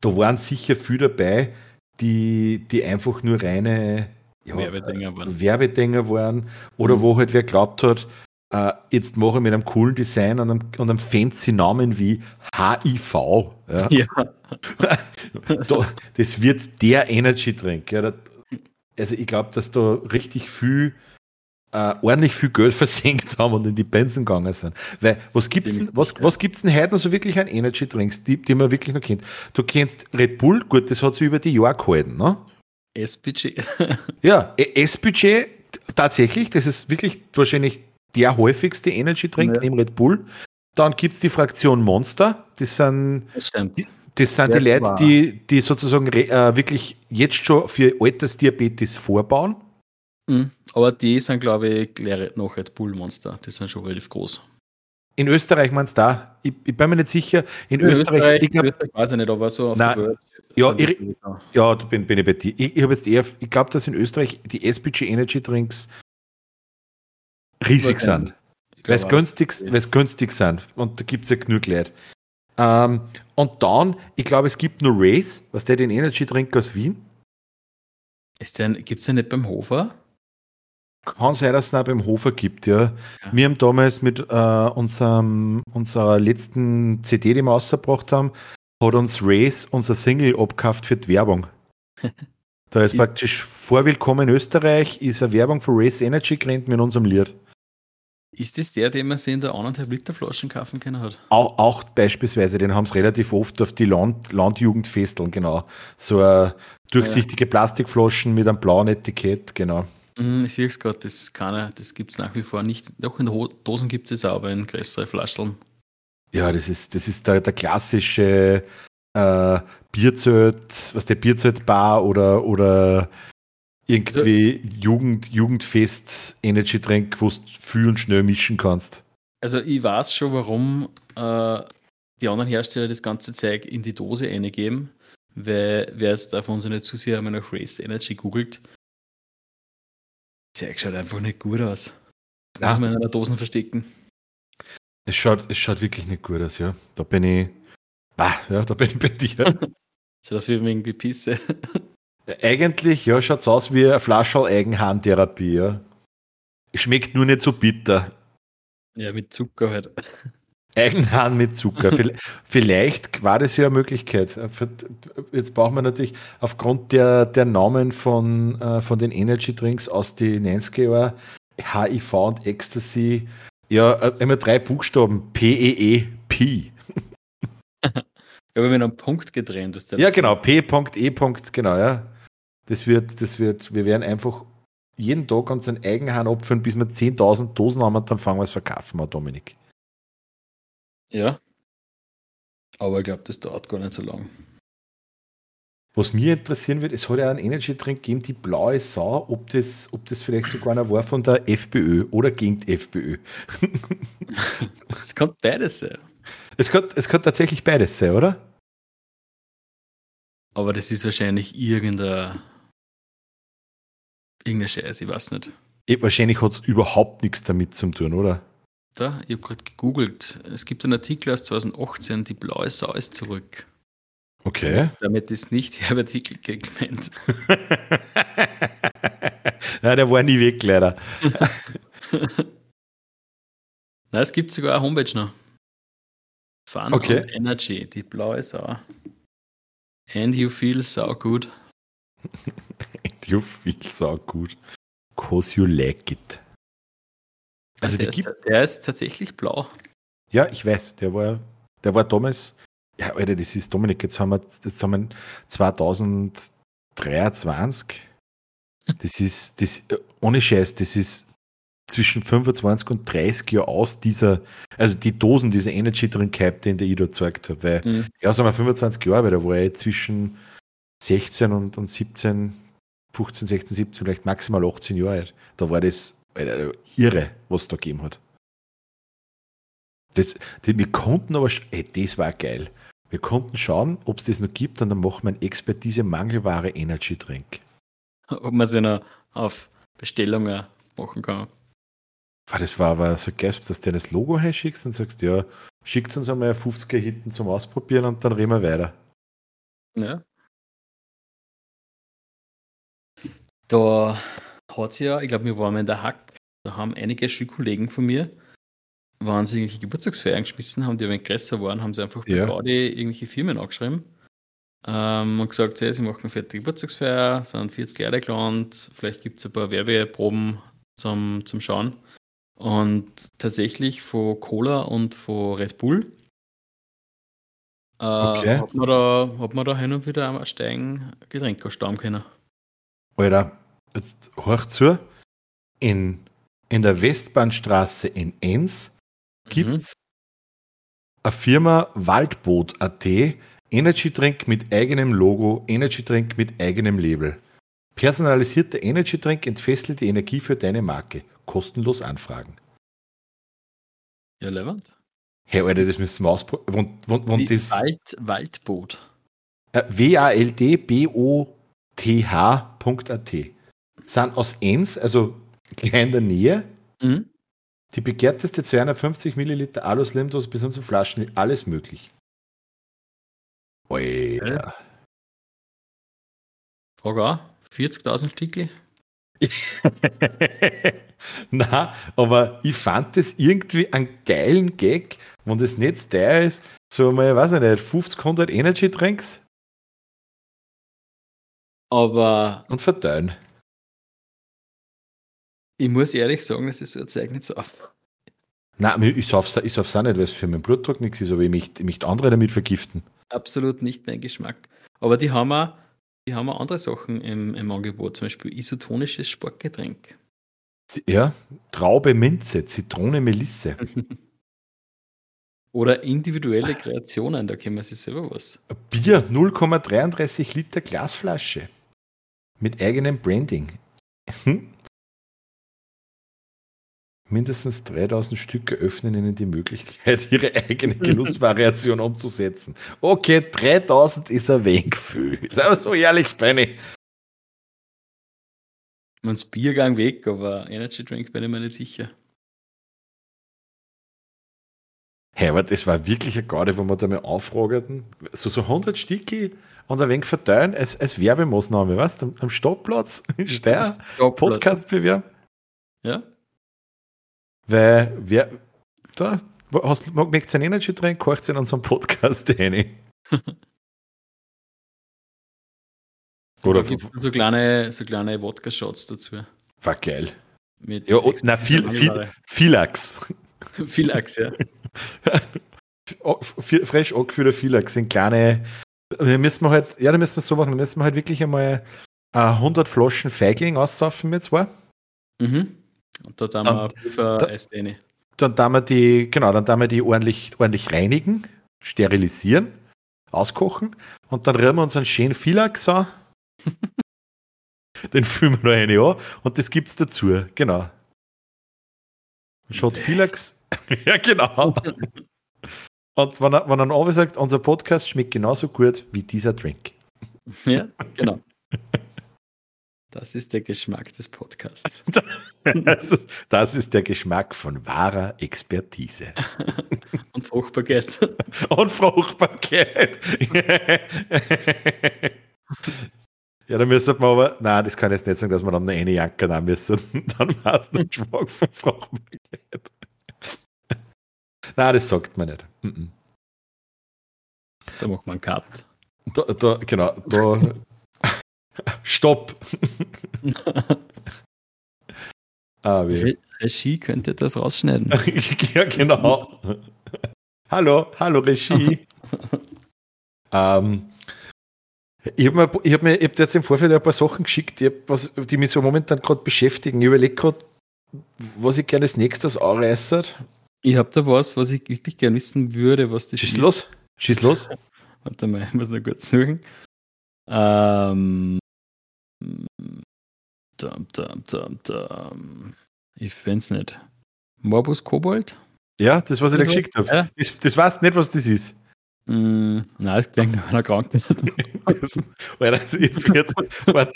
da waren sicher viele dabei, die, die einfach nur reine ja, Werbedinger waren. Werbedinger waren oder Mhm. wo halt wer glaubt hat, äh, jetzt mache ich mit einem coolen Design und einem, und einem fancy Namen wie HIV. Ja. Ja. da, das wird der Energy Drink. Ja. Also ich glaube, dass da richtig viel, äh, ordentlich viel Geld versenkt haben und in die Benzen gegangen sind. Weil was gibt's denn, Bin ich was, was gibt's denn heute noch so wirklich an Energy Drinks, die, die man wirklich noch kennt? Du kennst Red Bull, gut, das hat sich über die Jahre gehalten, ne? SPG. Ja, E- S-Budget, tatsächlich, das ist wirklich wahrscheinlich der häufigste Energy Drink Ja. neben Red Bull. Dann gibt es die Fraktion Monster, das sind, Das stimmt. Das sind die Leute, die, die sozusagen äh, wirklich jetzt schon für Altersdiabetes vorbauen. Mhm. Aber die sind, glaube ich, noch Red Bull Monster. Die sind schon relativ groß. In Österreich meinst du da? Ich, ich bin mir nicht sicher. In Österreich, ich glaube, Österreich weiß ich nicht, aber so auf Nein. der Welt. Ja, glaub ich, da. ja, da bin, bin ich bei dir. Ich, ich habe jetzt eher, ich glaube, dass in Österreich die SPG Energy Drinks riesig sind. Weil es glaub günstig, günstig sind. Und da gibt es ja genug Leute. Ähm, und dann, ich glaube, es gibt nur Race, was der den Energy Drink aus Wien. Ist der, gibt es den nicht beim Hofer? Kann sein, dass es ihn auch beim Hofer gibt, ja. Ja. Wir haben damals mit äh, unserem, unserer letzten CD, die wir rausgebracht haben, hat uns Race unser Single abgekauft für die Werbung. Da ist, Ist- praktisch Vorwillkommen in Österreich, ist eine Werbung für Race Energy gerannt mit unserem Lied. Ist das der, den man sich in der anderthalb Liter Flaschen kaufen können hat? Auch, auch beispielsweise, den haben sie relativ oft auf die Land, Landjugendfesteln, genau. So eine durchsichtige Plastikflaschen mit einem blauen Etikett, genau. Mhm, ich sehe es gerade, das, kann, das gibt es nach wie vor nicht. Doch in Dosen gibt es aber in größere Flaschen. Ja, das ist, das ist der, der klassische äh, Bierzelt, was der Bierzeltbar oder, oder irgendwie Jugend, Jugendfest Energy Drink, wo du viel und schnell mischen kannst. Also ich weiß schon, warum äh, die anderen Hersteller das ganze Zeug in die Dose eingeben, weil wer jetzt da von uns nicht zu sehr einmal nach Race Energy googelt, das Zeug schaut einfach nicht gut aus. Das Ja. muss man in einer Dosen verstecken. Es schaut, es schaut wirklich nicht gut aus, ja. Da bin ich, bah, ja, da bin ich bei dir. Schaut aus wie irgendwie Pisse. Eigentlich, ja, schaut es aus wie eine Flasche Eigenhandtherapie, ja. Schmeckt nur nicht so bitter. Ja, mit Zucker halt. Eigenhahn mit Zucker. Viell- Vielleicht war das ja eine Möglichkeit. Jetzt brauchen wir natürlich aufgrund der, der Namen von, äh, von den Energy Drinks aus den 90er Jahren, HIV und Ecstasy, Ja, äh, immer drei Buchstaben. P-E-E-P. Ich habe mit einem Punkt getrennt. Dass der Ja, genau. P.E. Genau, ja. Das wird, das wird, wir werden einfach jeden Tag unseren Eigenhahn opfern, bis wir 10.000 Dosen haben und dann fangen wir es verkaufen, an, Dominik. Ja. Aber ich glaube, das dauert gar nicht so lang. Was mir interessieren wird, es hat ja einen Energy-Drink gegeben, die blaue Sau, ob das, ob das vielleicht sogar einer war von der FPÖ oder gegen die FPÖ. Es kann beides sein. Es kann, es kann tatsächlich beides sein, oder? Aber das ist wahrscheinlich irgendein. Irgendeine Scheiße, ich weiß nicht. Eh, wahrscheinlich hat es überhaupt nichts damit zu tun, oder? Da, ich habe gerade gegoogelt. Es gibt einen Artikel aus 2018, die blaue Sau ist zurück. Okay. Damit ist nicht Herbert Hickel gemeint. Nein, der war nie weg, leider. Nein, es gibt sogar eine Homepage noch. Fun Okay. Energy, die blaue Sau. And you feel so good. You feel so good. Cause you like it. Also die der, gibt, ist, der ist tatsächlich blau. ja, ich weiß, der war, der war damals, ja, Alter, das ist Dominik, jetzt haben wir, jetzt haben wir 2023. Das ist, das, ohne Scheiß, das ist zwischen 25 und 30 Jahre aus dieser, also die Dosen, dieser Energy Drink Hype, den der ich da gezeigt habe, weil, Mhm. ja, sagen wir 25 Jahre, weil da war ich zwischen 16 und, und 17, 15, 16, 17, vielleicht maximal 18 Jahre alt. Da war das Alter, irre, was es da gegeben hat. Das, die, wir konnten aber, ey, das war geil. Wir konnten schauen, ob es das noch gibt und dann machen wir einen Expertise Mangelware Energy Drink. Ob man den auch auf Bestellungen machen kann. Das war aber so geil, dass du dir das Logo herschickst und sagst, ja, schickt uns einmal ein 50er hinten zum Ausprobieren und dann reden wir weiter. Ja. Da hat es ja, ich glaube, wir waren in der Hack, da haben einige Schulkollegen von mir, waren sie irgendwelche Geburtstagsfeiern geschmissen, haben die aber größer waren, haben sie einfach bei Ja. Gaudi irgendwelche Firmen angeschrieben ähm, und gesagt, hey, sie machen eine fertige Geburtstagsfeier, sind 40 Leute geladen, vielleicht gibt es ein paar Werbeproben zum, zum Schauen. Und tatsächlich von Cola und von Red Bull äh, Okay. hat, man da, hat man da hin und wieder am Steigen Getränke stauben können. Alter, jetzt hör zu. In, in der Westbahnstraße in Enns gibt es eine Firma Waldboot.at, Energy Drink mit eigenem Logo, Energy Drink mit eigenem Label. Personalisierter Energy Drink entfesselt die Energie für deine Marke. Kostenlos anfragen. Ja, Levant. Hey, Alter, das müssen wir ausprobieren. Wald, Waldboot. äh, W-A-L-D-B-O-T-H.at sind aus Enns, also gleich in der Nähe, Mhm. Die begehrteste 250 Milliliter Alu-Slim-Dose bis hin zu Flaschen, alles möglich. Alter. Frage auch. 40.000 Stickel? Na, aber ich fand das irgendwie einen geilen Gag, wenn das nicht der ist, so mal, weiß ich nicht, 50, 100 Energy Drinks Aber und verteilen. ich muss ehrlich sagen, das ist so ein Zeug nicht so auf. Nein, ich sauf's, ich sauf's auch nicht, weil es für meinen Blutdruck nichts ist, aber ich möchte, ich möchte andere damit vergiften. Absolut nicht mein Geschmack. Aber die haben auch, die haben auch andere Sachen im, im Angebot, zum Beispiel isotonisches Sportgetränk. Ja, Traube Minze, Zitrone Melisse. Oder individuelle Kreationen, da können wir sich selber was. Bier 0,33 Liter Glasflasche. Mit eigenem Branding. Hm? Mindestens 3000 Stück eröffnen ihnen die Möglichkeit, ihre eigene Genussvariation umzusetzen. Okay, 3000 ist ein wenig viel. Aber so ehrlich, Benny. Das Biergang weg, aber Energy Drink bin ich mir nicht sicher. Hey, aber das war wirklich eine Garde, wo wir da mal aufragten. So, so 100 Stücke und ein wenig verteilen als, als Werbemaßnahme, weißt du? Am, am Stadtplatz in Steyr, Podcast bewerben. Ja? Weil, wer, da, hast, du einen Energy Drink, kocht in unserem Podcast rein. Oder da gibt es so kleine, so kleine Wodka-Shots dazu. war geil. Mit Ja, na, viel, viel. Filax. Philax, ja. Fresh angefüllter Philax sind kleine. Da müssen wir halt, ja, da müssen wir so machen, da müssen wir halt wirklich einmal 100 Flaschen Feigling aussaufen mit zwei. Mhm. Und da haben wir Pulver Eisdäne. Dann da wir die, genau, dann da wir die ordentlich, ordentlich reinigen, sterilisieren, auskochen und dann rühren wir uns einen schönen Philax an. Den füllen wir noch eine an und das gibt's dazu, genau. Shot Philax. ja, genau. Und wenn er, wenn er auch sagt, unser Podcast schmeckt genauso gut wie dieser Drink. Ja, genau. Das ist der Geschmack des Podcasts. Das ist der Geschmack von wahrer Expertise. Und Fruchtbarkeit. Und Fruchtbarkeit. Ja, dann müssen wir aber, nein, das kann ich jetzt nicht sagen, dass wir dann eine Jacke nehmen müssen. Dann war es ein Geschmack von Fruchtbarkeit. Nein, das sagt man nicht. Da macht man einen Cut. Da, da, genau, da. Stopp! ah, wie. Regie könnte das rausschneiden. ja, genau. hallo, hallo Regie. ähm, ich habe mir, ich hab mir ich hab jetzt im Vorfeld ein paar Sachen geschickt, die, was, die mich so momentan gerade beschäftigen. Ich überlege gerade, was ich gerne als nächstes anreiße. Ich habe da was, was ich wirklich gerne wissen würde, was das Schieß ist. los, schieß los. Warte mal, ich muss noch kurz suchen. Ähm, da, da, da, da. Ich finde es nicht. Morbus Kobold? Ja, das, was ich dir geschickt habe. Ja? Das, das weißt nicht, was das ist. Mm, nein, es klingt nach einer Krankheit. jetzt wird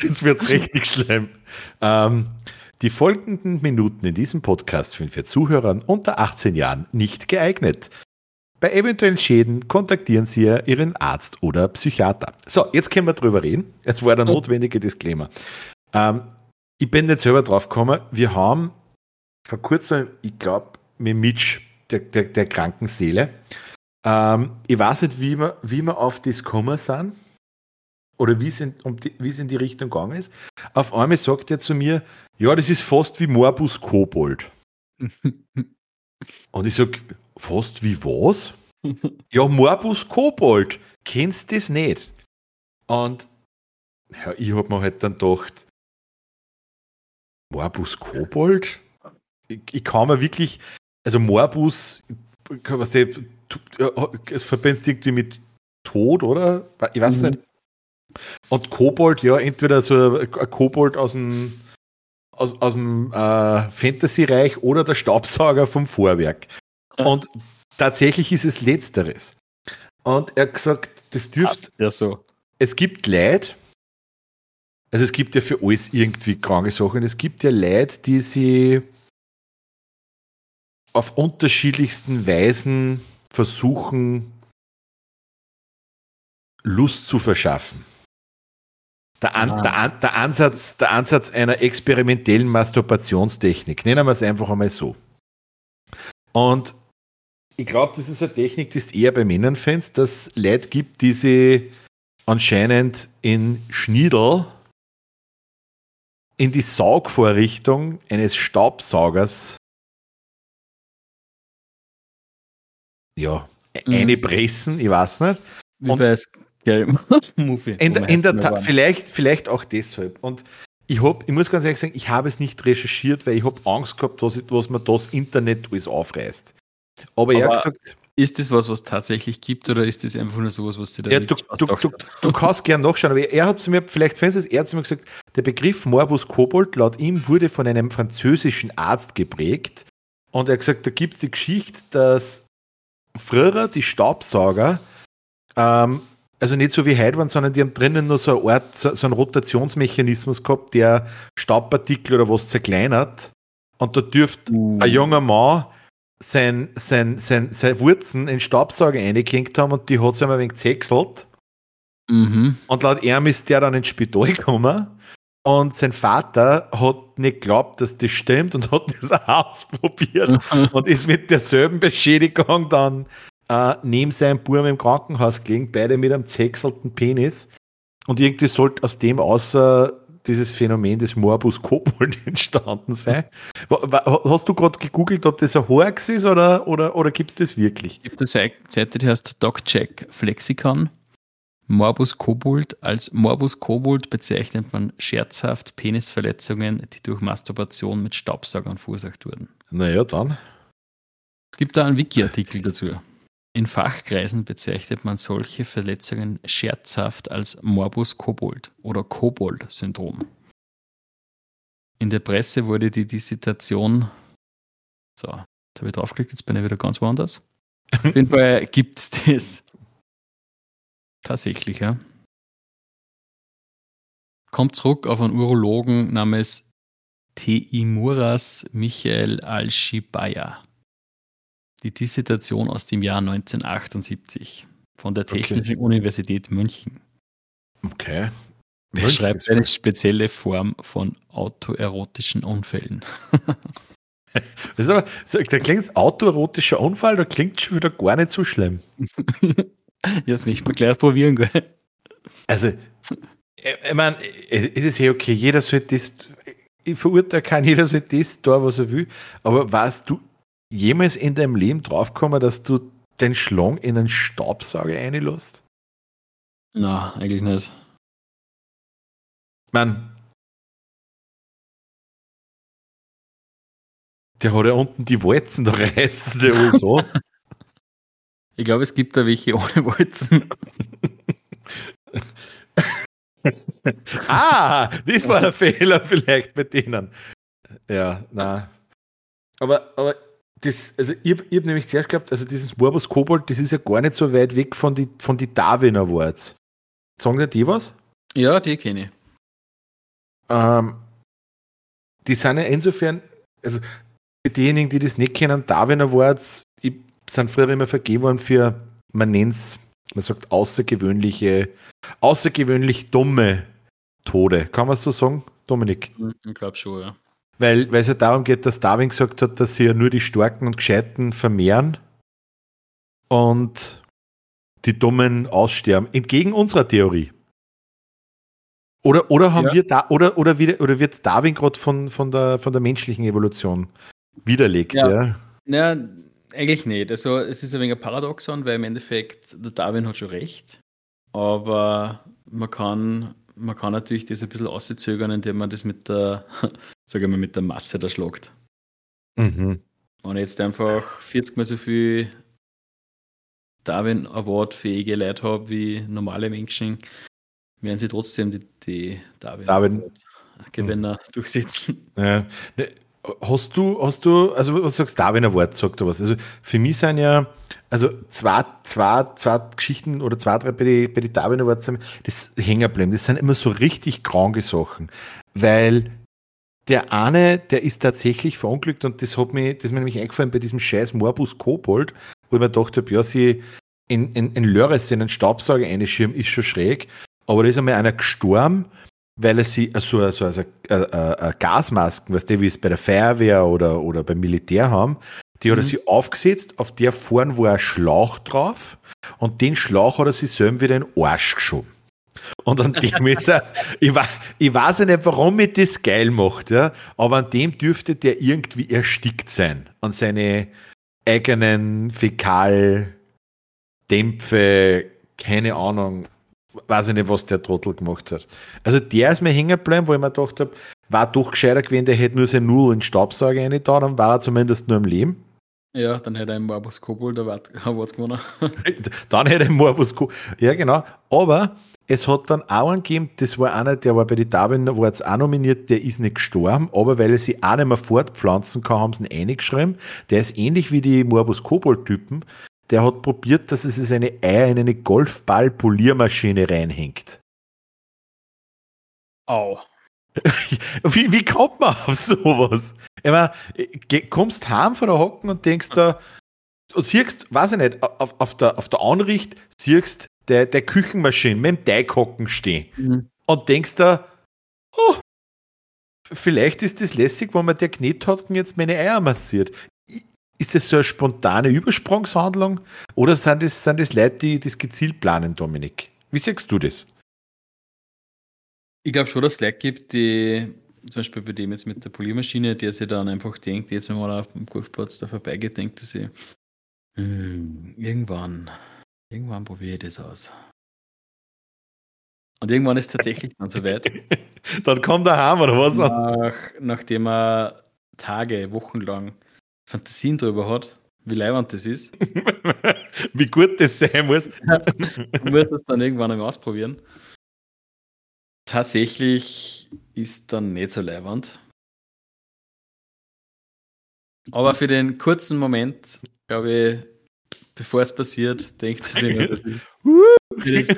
es wird's richtig schlimm. Ähm, die folgenden Minuten in diesem Podcast sind für Zuhörer unter 18 Jahren nicht geeignet. Bei eventuellen Schäden kontaktieren Sie Ihren Arzt oder Psychiater. So, jetzt können wir drüber reden. Es war der notwendige Disclaimer. Ähm, ich bin nicht selber drauf gekommen. Wir haben vor kurzem, ich glaube, mit Mitch, der, der, der kranken Seele, ähm, ich weiß nicht, wie wir, wie wir auf das gekommen sind oder wie es, in, um die, wie es in die Richtung gegangen ist. Auf einmal sagt er zu mir, ja, das ist fast wie Morbus Kobold. Und ich sage, fast wie was? ja, Morbus Kobold. Kennst du das nicht? Und ja, ich habe mir halt dann gedacht, Morbus Kobold? Ich, ich kann mir wirklich, also Morbus, was du, es verbindest irgendwie mit Tod, oder? Ich weiß mhm. nicht. Und Kobold, ja, entweder so ein Kobold aus dem, aus, aus dem äh, Fantasy-Reich oder der Staubsauger vom Vorwerk. Und tatsächlich ist es Letzteres. Und er hat gesagt, das dürfst. Ja, so. Es gibt Leid, also es gibt ja für alles irgendwie kranke Sachen. Es gibt ja Leid, die sie auf unterschiedlichsten Weisen versuchen, Lust zu verschaffen. Der, An, der, An, der, Ansatz, der Ansatz einer experimentellen Masturbationstechnik, nennen wir es einfach einmal so. Und ich glaube, das ist eine Technik, die ist eher bei Männern findest, dass es Leute gibt, die sie anscheinend in Schniedel in die Saugvorrichtung eines Staubsaugers ja, mhm. eine pressen, ich weiß nicht. Wie und bei Movie. In, der, in der Tat, vielleicht, vielleicht auch deshalb. Und ich, hab, ich muss ganz ehrlich sagen, ich habe es nicht recherchiert, weil ich habe Angst gehabt, dass, dass man das Internet alles aufreißt. Aber, Aber er hat gesagt. Ist das was, was tatsächlich gibt oder ist das einfach nur sowas, was sie da ja, du, du, du, du, kannst gerne nachschauen, aber er hat zu mir, vielleicht findest du er hat zu mir gesagt, der Begriff Morbus Kobold laut ihm wurde von einem französischen Arzt geprägt und er hat gesagt, da gibt es die Geschichte, dass früher die Staubsauger ähm, also nicht so wie heute waren, sondern die haben drinnen nur so, eine Art, so, so einen Rotationsmechanismus gehabt, der Staubpartikel oder was zerkleinert. Und da dürfte uh. ein junger Mann sein, sein, sein, seine Wurzen in Staubsauger eingehängt haben und die hat sich ein wenig zäckselt. Mhm. Und laut ihm ist der dann ins Spital gekommen. Und sein Vater hat nicht geglaubt, dass das stimmt und hat das ausprobiert und ist mit derselben Beschädigung dann äh, neben seinem Burm im Krankenhaus gelegen, beide mit einem zäckselten Penis. Und irgendwie sollte aus dem außer dieses Phänomen des Morbus Kobold entstanden sein. Hast du gerade gegoogelt, ob das ein Hoax ist oder, oder, oder gibt es das wirklich? Es gibt eine Seite, die heißt DocCheck Flexicon. Morbus Kobold. Als Morbus Kobold bezeichnet man scherzhaft Penisverletzungen, die durch Masturbation mit Staubsaugern verursacht wurden. Naja, dann. Es gibt da einen Wiki-Artikel dazu. In Fachkreisen bezeichnet man solche Verletzungen scherzhaft als Morbus Kobold oder Kobold-Syndrom. In der Presse wurde die Dissertation. So, jetzt habe ich draufgeklickt, jetzt bin ich wieder ganz woanders. Auf jeden Fall gibt es das. Tatsächlich, ja. Kommt zurück auf einen Urologen namens Teimuras Michael Al-Shibaya die Dissertation aus dem Jahr 1978 von der Technischen okay. Universität München. Okay. Wer schreibt eine spezielle Form von autoerotischen Unfällen? das ist aber, so, da klingt autoerotischer Unfall, da klingt schon wieder gar nicht so schlimm. ja, das möchte ich gleich probieren, gell? Also, ich meine, es ist ja okay, jeder sollte das, ich verurteile keinen, jeder sollte das da, was er will, aber weißt du jemals in deinem Leben draufgekommen, dass du den Schlong in einen Staubsauger einlässt? Na, eigentlich nicht. Man. Der hat ja unten die Walzen, da reißt der so. ich glaube, es gibt da welche ohne Walzen. ah, das war der Fehler vielleicht bei denen. Ja, na. Aber, aber das, also ich, ich habe nämlich zuerst gehabt, also dieses Morbus Kobold, das ist ja gar nicht so weit weg von die, von die Darwin Awards. Sagen dir die was? Ja, die kenne ich. Ähm, die sind ja insofern, also für diejenigen, die das nicht kennen, Darwin Awards, die sind früher immer vergeben worden für, man nennt es, man sagt außergewöhnliche, außergewöhnlich dumme Tode. Kann man so sagen, Dominik? Hm, ich glaube schon, ja. Weil, weil es ja darum geht, dass Darwin gesagt hat, dass sie ja nur die Starken und Gescheiten vermehren und die Dummen aussterben. Entgegen unserer Theorie. Oder, oder haben ja. wir da, oder, oder, wieder, oder wird Darwin gerade von, von, der, von der menschlichen Evolution widerlegt? Ja. ja. ja, eigentlich nicht. Also es ist ein wenig ein Paradoxon, weil im Endeffekt der Darwin hat schon recht. Aber man kann man kann natürlich das ein bisschen auszögern, indem man das mit der, sage mal, mit der Masse da schlagt. Mhm. Und jetzt einfach 40 mal so viel Darwin Award fähige Leute habe wie normale Menschen, werden sie trotzdem die, die Darwin, Darwin. Gewinner mhm. durchsetzen. Ja. Ne, Hast du, hast du, also was sagst du, Darwin Award, sagt du was? Also für mich sind ja, also zwei, zwei, zwei Geschichten oder zwei, drei bei den bei die Darwin Awards, das hängen das sind immer so richtig kranke Sachen. Weil der eine, der ist tatsächlich verunglückt und das hat mir, das ist mir nämlich eingefallen bei diesem scheiß Morbus Kobold, wo ich mir gedacht habe, ja, sie in, in, in Lörres in einen Staubsauger einschirmen, ist schon schräg, aber da ist einmal einer gestorben weil er sie so, so also, äh, äh, Gasmasken, weißt du, wie es bei der Feuerwehr oder, oder beim Militär haben, die hat er mhm. sie aufgesetzt, auf der vorn war ein Schlauch drauf und den Schlauch hat er sich selber wieder in den Arsch geschoben. Und an dem ist er, ich, ich weiß nicht, warum ich das geil macht, ja, aber an dem dürfte der irgendwie erstickt sein. An seine eigenen Fäkaldämpfe, keine Ahnung, weiß ich nicht, was der Trottel gemacht hat. Also der ist mir hängen geblieben, wo ich mir gedacht habe, war doch gescheiter gewesen, der hätte nur sein Null in den Staubsauger rein dann war er zumindest nur im Leben. Ja, dann hätte er im Morbus Kobold Award gewonnen. dann hätte er im Morbus Kobold, ja genau. Aber es hat dann auch einen gegeben, das war einer, der war bei den Darwin Awards auch nominiert, der ist nicht gestorben, aber weil er sich auch nicht mehr fortpflanzen kann, haben sie ihn eingeschrieben. Der ist ähnlich wie die Morbus Kobold-Typen der hat probiert, dass es seine Eier in eine Golfball-Poliermaschine reinhängt. Au. wie, wie kommt man auf sowas? Ich meine, kommst heim von der Hocken und denkst da, du siehst, weiß ich nicht, auf, auf, der, auf der Anricht siehst der, der Küchenmaschine mit dem Teighocken stehen mhm. und denkst da, oh, vielleicht ist das lässig, wenn man der Knethocken jetzt meine Eier massiert. Ist das so eine spontane Übersprungshandlung oder sind das, sind das Leute, die das gezielt planen, Dominik? Wie sagst du das? Ich glaube schon, dass es Leute gibt, die zum Beispiel bei dem jetzt mit der Poliermaschine, der sich dann einfach denkt, jetzt wenn man auf dem Golfplatz da vorbeigeht, denkt er sich, hm, irgendwann, irgendwann probiere ich das aus. Und irgendwann ist es tatsächlich dann soweit. dann kommt er heim oder was? Nach, nachdem er Tage, Wochen lang Fantasien darüber hat, wie leibend das ist. wie gut das sein muss. du musst es dann irgendwann einmal ausprobieren. Tatsächlich ist dann nicht so leibend. Aber für den kurzen Moment, glaube ich, bevor es passiert, denkt er das ist,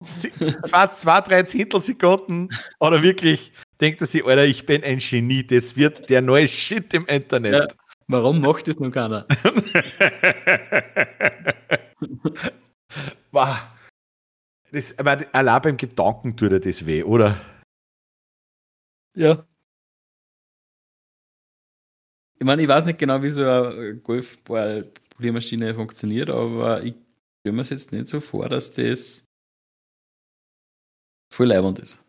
zwei, zwei, drei Zehntelsekunden oder wirklich denkt er sich, Alter, ich bin ein Genie, das wird der neue Shit im Internet. Ja, warum macht das noch keiner? wow. Das, aber allein beim Gedanken tut er das weh, oder? Ja. Ich meine, ich weiß nicht genau, wie so eine Golfball-Poliermaschine funktioniert, aber ich stelle mir es jetzt nicht so vor, dass das voll leibend ist.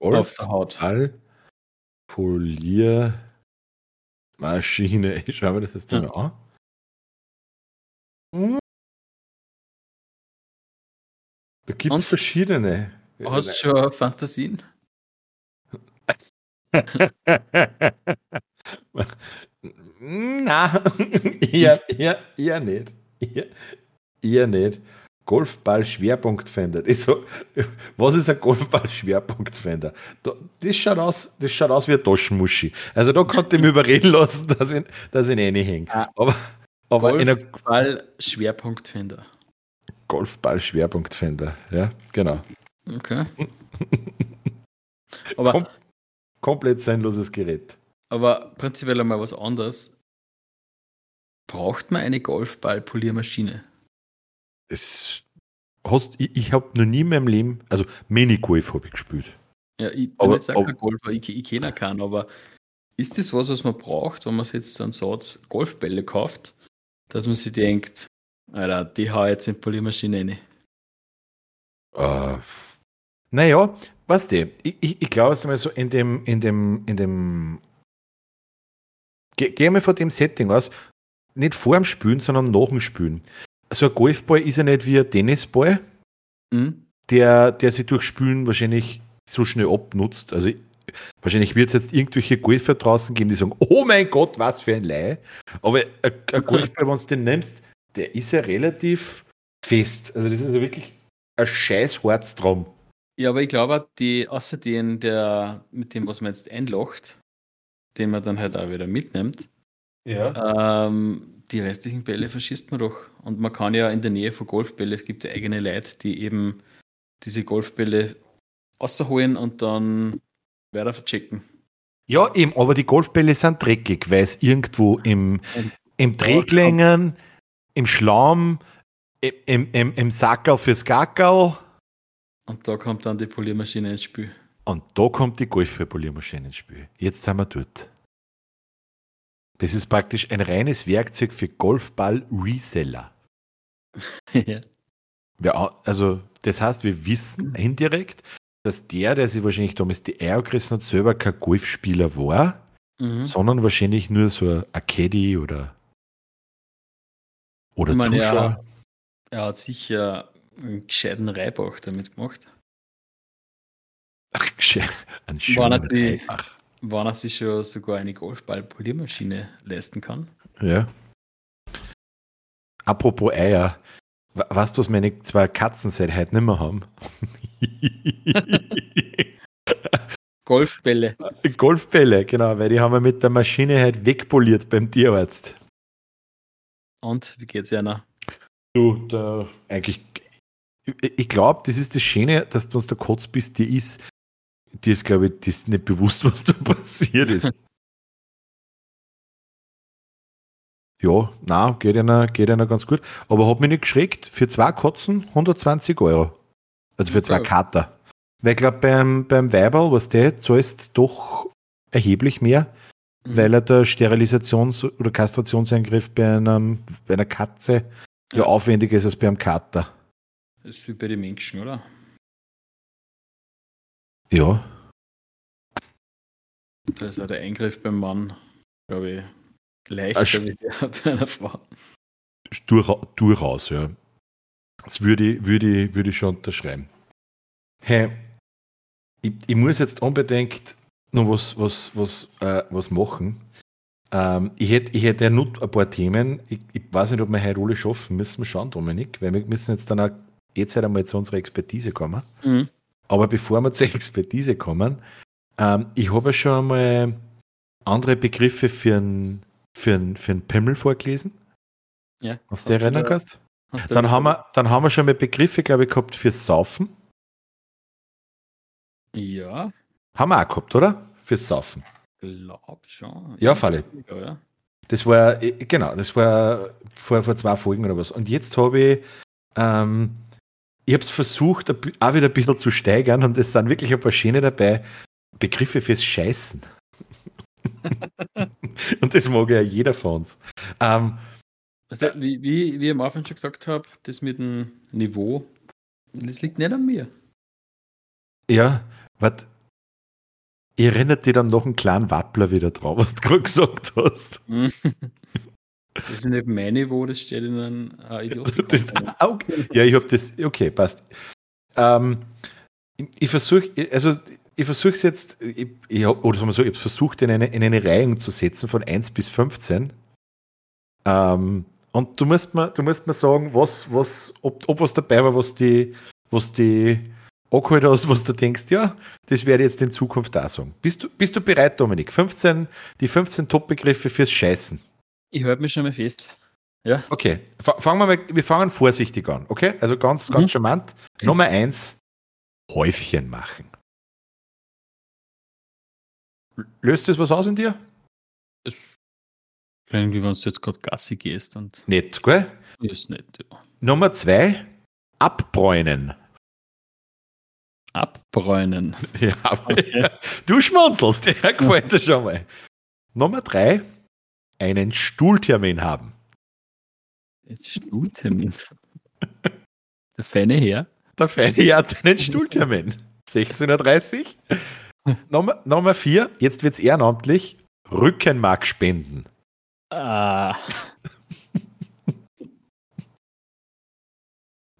Golf Auf der Haut. Ball, Poliermaschine. Ich schaue mir das jetzt mal an. Da gibt es verschiedene. Hast du schon Fantasien? Na, eher, eher, eher nicht. Eher, eher nicht. Golfball-Schwerpunktfender. Was ist ein Golfball-Schwerpunktfender? Das schaut, aus, das schaut aus wie ein Taschenmuschi. Also da konnte ich mich überreden lassen, dass ich, dass ich reinhänge. Ah, aber, aber Golfball-Schwerpunktfender. Golfball-Schwerpunktfender, ja, genau. Okay. aber Kom komplett sinnloses Gerät. Aber prinzipiell einmal was anderes. Braucht man eine Golfball-Poliermaschine? Es hast, ich, ich habe noch nie in meinem Leben, also Minigolf habe ich gespielt. Ja, ich bin aber, jetzt auch kein Golfer, ich, ich kenne keinen, aber ist das was, was man braucht, wenn man sich jetzt so einen Satz Golfbälle kauft, dass man sich denkt, Alter, die hau jetzt in die Poliermaschine rein? Uh, naja, weißt du, ich, ich, ich glaube es einmal so in dem, in dem, in dem Geh, geh mal von dem Setting aus, nicht vor dem Spülen, sondern nach dem Spülen so ein Golfball ist ja nicht wie ein Tennisball, mhm. der, der sich durch Spülen wahrscheinlich so schnell abnutzt. Also wahrscheinlich wird es jetzt irgendwelche Golfer draußen geben, die sagen, oh mein Gott, was für ein Leih. Aber ein, ein Golfball, wenn du den nimmst, der ist ja relativ fest. Also das ist ja wirklich ein scheiß drum. Ja, aber ich glaube, die, außer den, der, mit dem, was man jetzt einlocht, den man dann halt auch wieder mitnimmt, ja. ähm, die restlichen Bälle verschießt man doch. Und man kann ja in der Nähe von Golfbällen, es gibt ja eigene Leute, die eben diese Golfbälle rausholen und dann weiter verchecken. Ja, eben, aber die Golfbälle sind dreckig, weil es irgendwo im, im Dreglängen, im Schlamm, im, im, im Sackerl fürs Gackerl. Und da kommt dann die Poliermaschine ins Spiel. Und da kommt die Golfball-Poliermaschine ins Spiel. Jetzt sind wir dort. Das ist praktisch ein reines Werkzeug für Golfball-Reseller. ja. ja. Also, das heißt, wir wissen indirekt, dass der, der sich wahrscheinlich damals die Eier gerissen hat, selber kein Golfspieler war, mhm. sondern wahrscheinlich nur so ein Caddy oder, oder meine, Zuschauer. Er, er, hat sicher einen gescheiten Reibach damit gemacht. Ach, ein schöner Reibach wann er sich schon sogar eine Golfball-Poliermaschine leisten kann. Ja. Apropos Eier. Weißt du, was meine zwei Katzen seit heute nicht mehr haben? Golfbälle. Golfbälle, genau, weil die haben wir mit der Maschine halt wegpoliert beim Tierarzt. Und wie geht's einer? Du, da eigentlich, ich glaube, das ist das Schöne, dass du uns der Kotz bist, die ist, dir ist, glaube ich, ist nicht bewusst, was da passiert ist. ja, na, geht einer, geht einer ganz gut. Aber hat mich nicht geschreckt. Für zwei Katzen 120 Euro. Also für zwei Kater. Weil ich glaube, beim, beim Weiberl, was der zahlst doch erheblich mehr, mhm. weil er der Sterilisations- oder Kastrationseingriff bei, einem, bei einer Katze ja. ja aufwendiger ist als beim Kater. Das ist wie bei den Menschen, oder? Ja. Da ist auch der Eingriff beim Mann, glaube ich, leichter wie der bei einer Frau. Durch, durchaus, ja. Das würde ich, würde, ich, würde ich schon unterschreiben. Hey, ich, ich muss jetzt unbedingt noch was, was, was, äh, was machen. Ähm, ich hätte ich hätt ja noch ein paar Themen. Ich, ich weiß nicht, ob wir heute alle schaffen. Müssen wir schauen, Dominik, weil wir müssen jetzt dann auch jetzt halt einmal zu unserer Expertise kommen. Mhm. Aber bevor wir zur Expertise kommen, ähm, ich habe schon mal andere Begriffe für einen für für ein Pimmel vorgelesen. Ja. Hast du dich erinnern kannst? Dann haben, wir, dann haben wir schon mal Begriffe, glaube ich, gehabt fürs Saufen. Ja. Haben wir auch gehabt, oder? Fürs Saufen. Glaub schon. Ja, Falle. Ja. Das war, äh, genau, das war vor, vor zwei Folgen oder was. Und jetzt habe ich, ähm, ich habe es versucht, auch wieder ein bisschen zu steigern und es sind wirklich ein paar Schöne dabei. Begriffe fürs Scheißen. und das mag ja jeder von uns. Ähm, also, wie, wie, wie ich am Anfang schon gesagt habe, das mit dem Niveau, das liegt nicht an mir. Ja, was. Ich erinnere dich dann noch einen kleinen Wappler wieder drauf, was du gerade gesagt hast. das ist nicht mein Niveau, das steht in einem äh, Idioten. okay. Ja, ich habe das. Okay, passt. Ähm, ich, ich versuche, also ich versuche es jetzt, ich, ich oder sagen wir so, ich habe versucht, in eine, in eine Reihung zu setzen von 1 bis 15. Ähm, und du musst mir, du musst mir sagen, was, was, ob, ob was dabei war, was die, was die angeholt hast, was du denkst, ja, das werde ich jetzt in Zukunft da sagen. Bist du, bist du bereit, Dominik? 15, die 15 Top-Begriffe fürs Scheißen. Ich halte mich schon mal fest. Ja. Okay, fangen wir mal, wir fangen vorsichtig an, okay? Also ganz, ganz mhm. charmant. Okay. Nummer eins, Häufchen machen. Löst das was aus in dir? Es irgendwie, wenn du jetzt gerade Gassi gehst und. Nett, gell? Ist nett, ja. Nummer zwei, abbräunen. Abbräunen. Ja, okay. du schmunzelst, der gefällt dir schon mal. Nummer drei, einen Stuhltermin haben. Ein Stuhltermin? Der feine Herr? Der feine Herr hat einen Stuhltermin. 16.30 Uhr. Nummer, Nummer vier, jetzt wird es ehrenamtlich, Rückenmark spenden. Ah.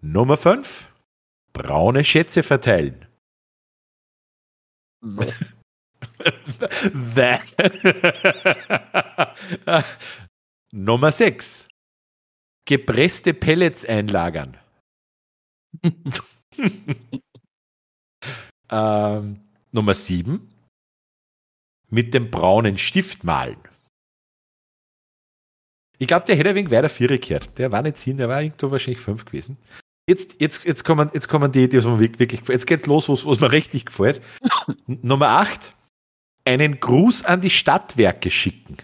Nummer 5. Braune Schätze verteilen. Nummer 6. Gepresste Pellets einlagern. ähm, Nummer 7. Mit dem braunen Stift malen. Ich glaube, der hätte ein wenig weiter Vierer gehört. Der war nicht 10, der war irgendwo wahrscheinlich 5 gewesen. Jetzt, jetzt, jetzt, kommen, jetzt kommen die, die mir wirklich gefällt. Jetzt geht's los, was, was mir richtig gefällt. Nummer 8. Einen Gruß an die Stadtwerke schicken.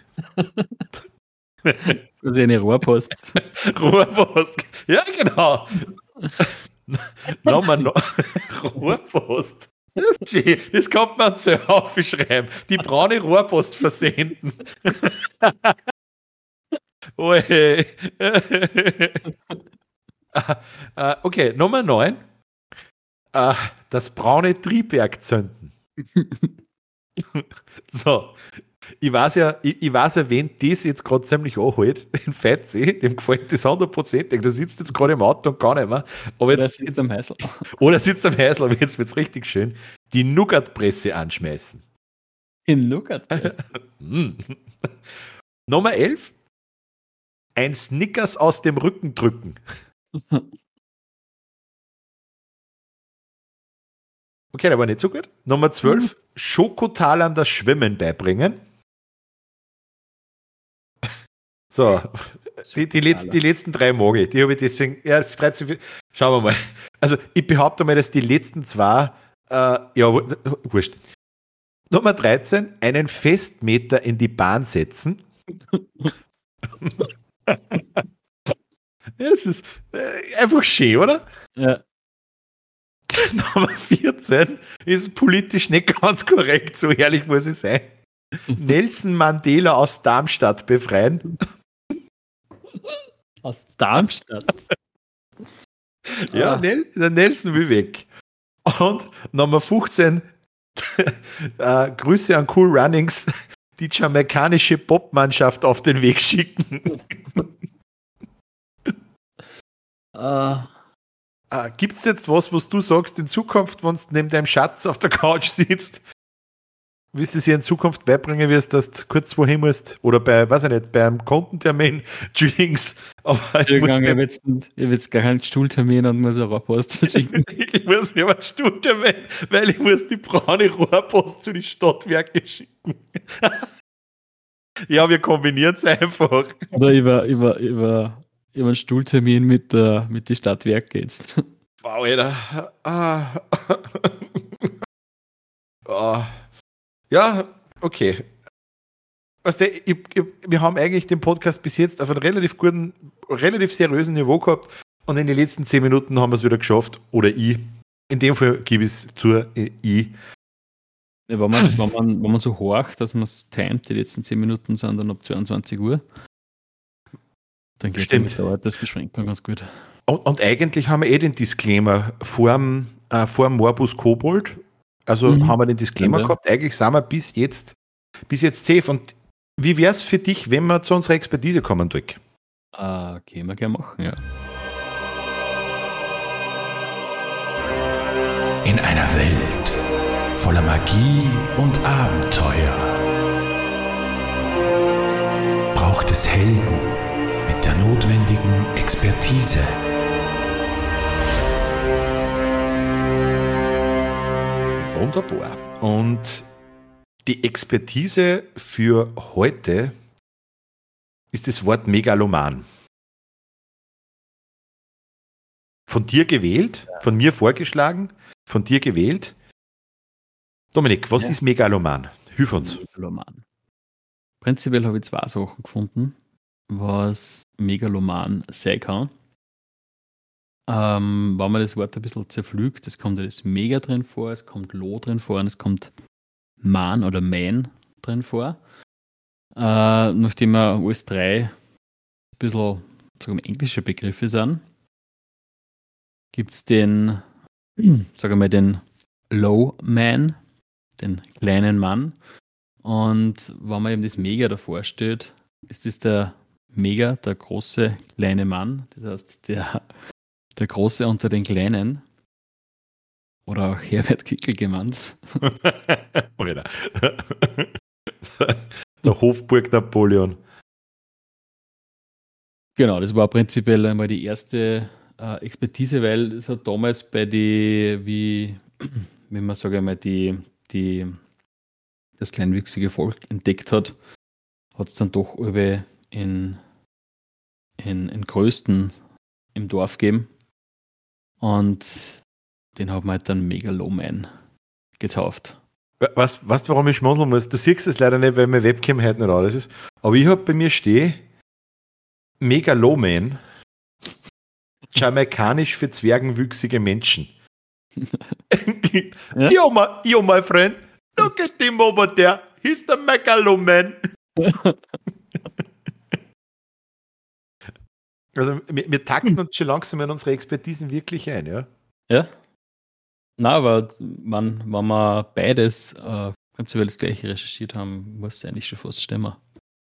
Das ist eine Rohrpost. Rohrpost. Ja, genau. Nochmal no Rohrpost. Das, ist schön. das kann man so aufschreiben. Die braune Rohrpost versenden. Oi. uh, okay, Nummer 9. Uh, das braune Triebwerk zünden. so. Ich weiß ja, ich, ich weiß ja, wen das jetzt gerade ziemlich anhält, den Fetzi, dem gefällt das hundertprozentig. Der sitzt jetzt gerade im Auto und gar nicht mehr. Aber jetzt, oder sitzt am Häusl. Oder sitzt am Häusl, aber jetzt wird es richtig schön. Die Nougat-Presse anschmeißen. Die Nougat-Presse? Hm. Nummer 11 ein Snickers aus dem Rücken drücken. Okay, der war nicht so gut. Nummer 12, mhm. Schokotalern das Schwimmen beibringen. So, die, die, letzten, die letzten drei Mogi, die habe ich deswegen, ja, 13, schauen wir mal. Also, ich behaupte mal, dass die letzten zwei, äh, ja, wurscht. Nummer 13, einen Festmeter in die Bahn setzen. es ist äh, einfach schön, oder? Ja. Nummer 14 ist politisch nicht ganz korrekt, so ehrlich muss ich sein. Nelson Mandela aus Darmstadt befreien. Aus Darmstadt? ja, ah. Nel der Nelson will weg. Und Nummer 15, äh, Grüße an Cool Runnings, die jamaikanische Popmannschaft auf den Weg schicken. Uh. Äh, Gibt es jetzt was, was du sagst in Zukunft, wenn du neben deinem Schatz auf der Couch sitzt? Wie du dir in Zukunft beibringen wirst, dass du kurz wohin musst? Oder bei, weiß ich nicht, beim Kontentermin, Drinks. Aber ich will jetzt gar keinen Stuhltermin und muss eine Rohrpost verschicken. ich muss ja einen Stuhltermin, weil ich muss die braune Rohrpost zu den Stadtwerken schicken. ja, wir kombinieren es einfach. Oder über, über, über, über einen Stuhltermin mit, der, mit den Stadtwerken jetzt. Wow, Alter. Ah. oh. Ja, okay. Weißt du, ich, ich, wir haben eigentlich den Podcast bis jetzt auf einem relativ guten, relativ seriösen Niveau gehabt und in den letzten zehn Minuten haben wir es wieder geschafft. Oder ich. In dem Fall gebe ich es zur äh, ich. Ja, wenn, man, wenn, man, wenn man so horcht, dass man es timet, die letzten zehn Minuten sind dann ab 22 Uhr, dann geht es dauert das Beschränkung ganz gut. Und, und, eigentlich haben wir eh den Disclaimer vorm, äh, vorm Morbus Kobold also mhm. haben wir den Disclaimer ja, gehabt. Eigentlich sind wir bis jetzt, bis jetzt safe. Und wie wäre es für dich, wenn wir zu unserer Expertise kommen, Dirk? Ah, können wir gerne machen, ja. In einer Welt voller Magie und Abenteuer braucht es Helden mit der notwendigen Expertise. Wunderbar. Und die Expertise für heute ist das Wort Megaloman. Von dir gewählt, von mir vorgeschlagen, von dir gewählt. Dominik, was ja. ist Megaloman? Hilf uns. Megaloman. Prinzipiell habe ich zwei Sachen gefunden, was Megaloman sein kann. Ähm, wenn man das Wort ein bisschen zerpflügt, es kommt ja das Mega drin vor, es kommt Lo drin vor und es kommt Man oder Man drin vor. Äh, nachdem wir alles drei ein bisschen englische Begriffe sind, gibt es den, sagen wir mal, den Low Man, den kleinen Mann. Und wenn man eben das Mega davor steht, ist das der Mega, der große kleine Mann. Das heißt, der der Große unter den Kleinen. Oder auch Herbert Kickel genannt. Oder. der Hofburg Napoleon. Genau, das war prinzipiell einmal die erste äh, Expertise, weil es hat damals bei die, wie, wie man sage einmal, die, die, das kleinwüchsige Volk entdeckt hat, hat es dann doch über in, in, in Größten im Dorf gegeben. Und den haben wir halt dann Megaloman getauft. Was, du, warum ich schmunzeln muss? Du siehst es leider nicht, weil meine Webcam heute nicht alles ist. Aber ich habe bei mir stehen Megaloman. Jamaikanisch für zwergenwüchsige Menschen. ja? yo, my, yo, my friend, look at him over there. He's the Megaloman. Also wir, wir takten uns schon langsam in unsere Expertisen wirklich ein, ja? Ja. Na, aber man, wenn wir beides äh, prinzipiell das gleiche recherchiert haben, muss es eigentlich schon fast stimmen.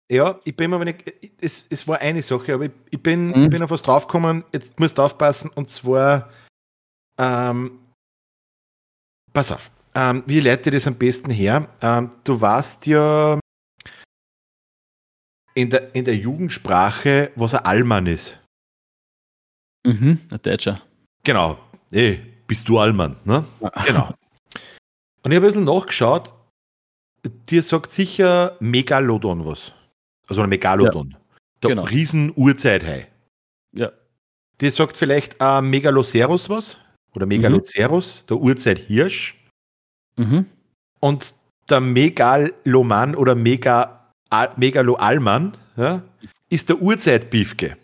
Ja, ich bin mir nicht, es, es war eine Sache, aber ich, ich bin, mhm. ich bin auf was draufgekommen, jetzt musst du aufpassen, und zwar, ähm, pass auf, ähm, wie leite ich das am besten her? Ähm, du warst ja in der, in der Jugendsprache, was ein Allmann ist. Mhm, ein Deutscher. Genau. Ey, bist du Allmann, ne? Genau. Und ich habe ein bisschen nachgeschaut. Dir sagt sicher Megalodon was. Also ein Megalodon. Ja, der genau. Riesen-Urzeithai. Ja. Dir sagt vielleicht äh, Megalocerus was? Oder Megalocerus, mhm. der Urzeit-Hirsch. Mhm. Und der Megaloman oder Mega Al Megalo Alman ja, ist der Urzeitbiefke.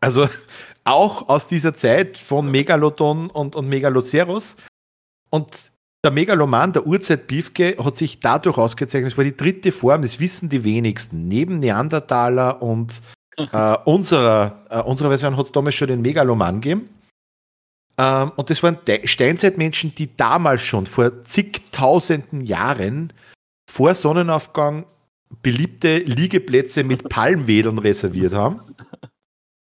Also auch aus dieser Zeit von Megalodon und, und Megaloceros. Und der Megaloman, der Urzeitbiefke, hat sich dadurch ausgezeichnet, es war die dritte Form, das wissen die wenigsten. Neben Neandertaler und äh, unserer, äh, unserer Version hat es damals schon den Megaloman gegeben. Ähm, und das waren Steinzeitmenschen, die damals schon vor zigtausenden Jahren vor Sonnenaufgang beliebte Liegeplätze mit Palmwedeln reserviert haben.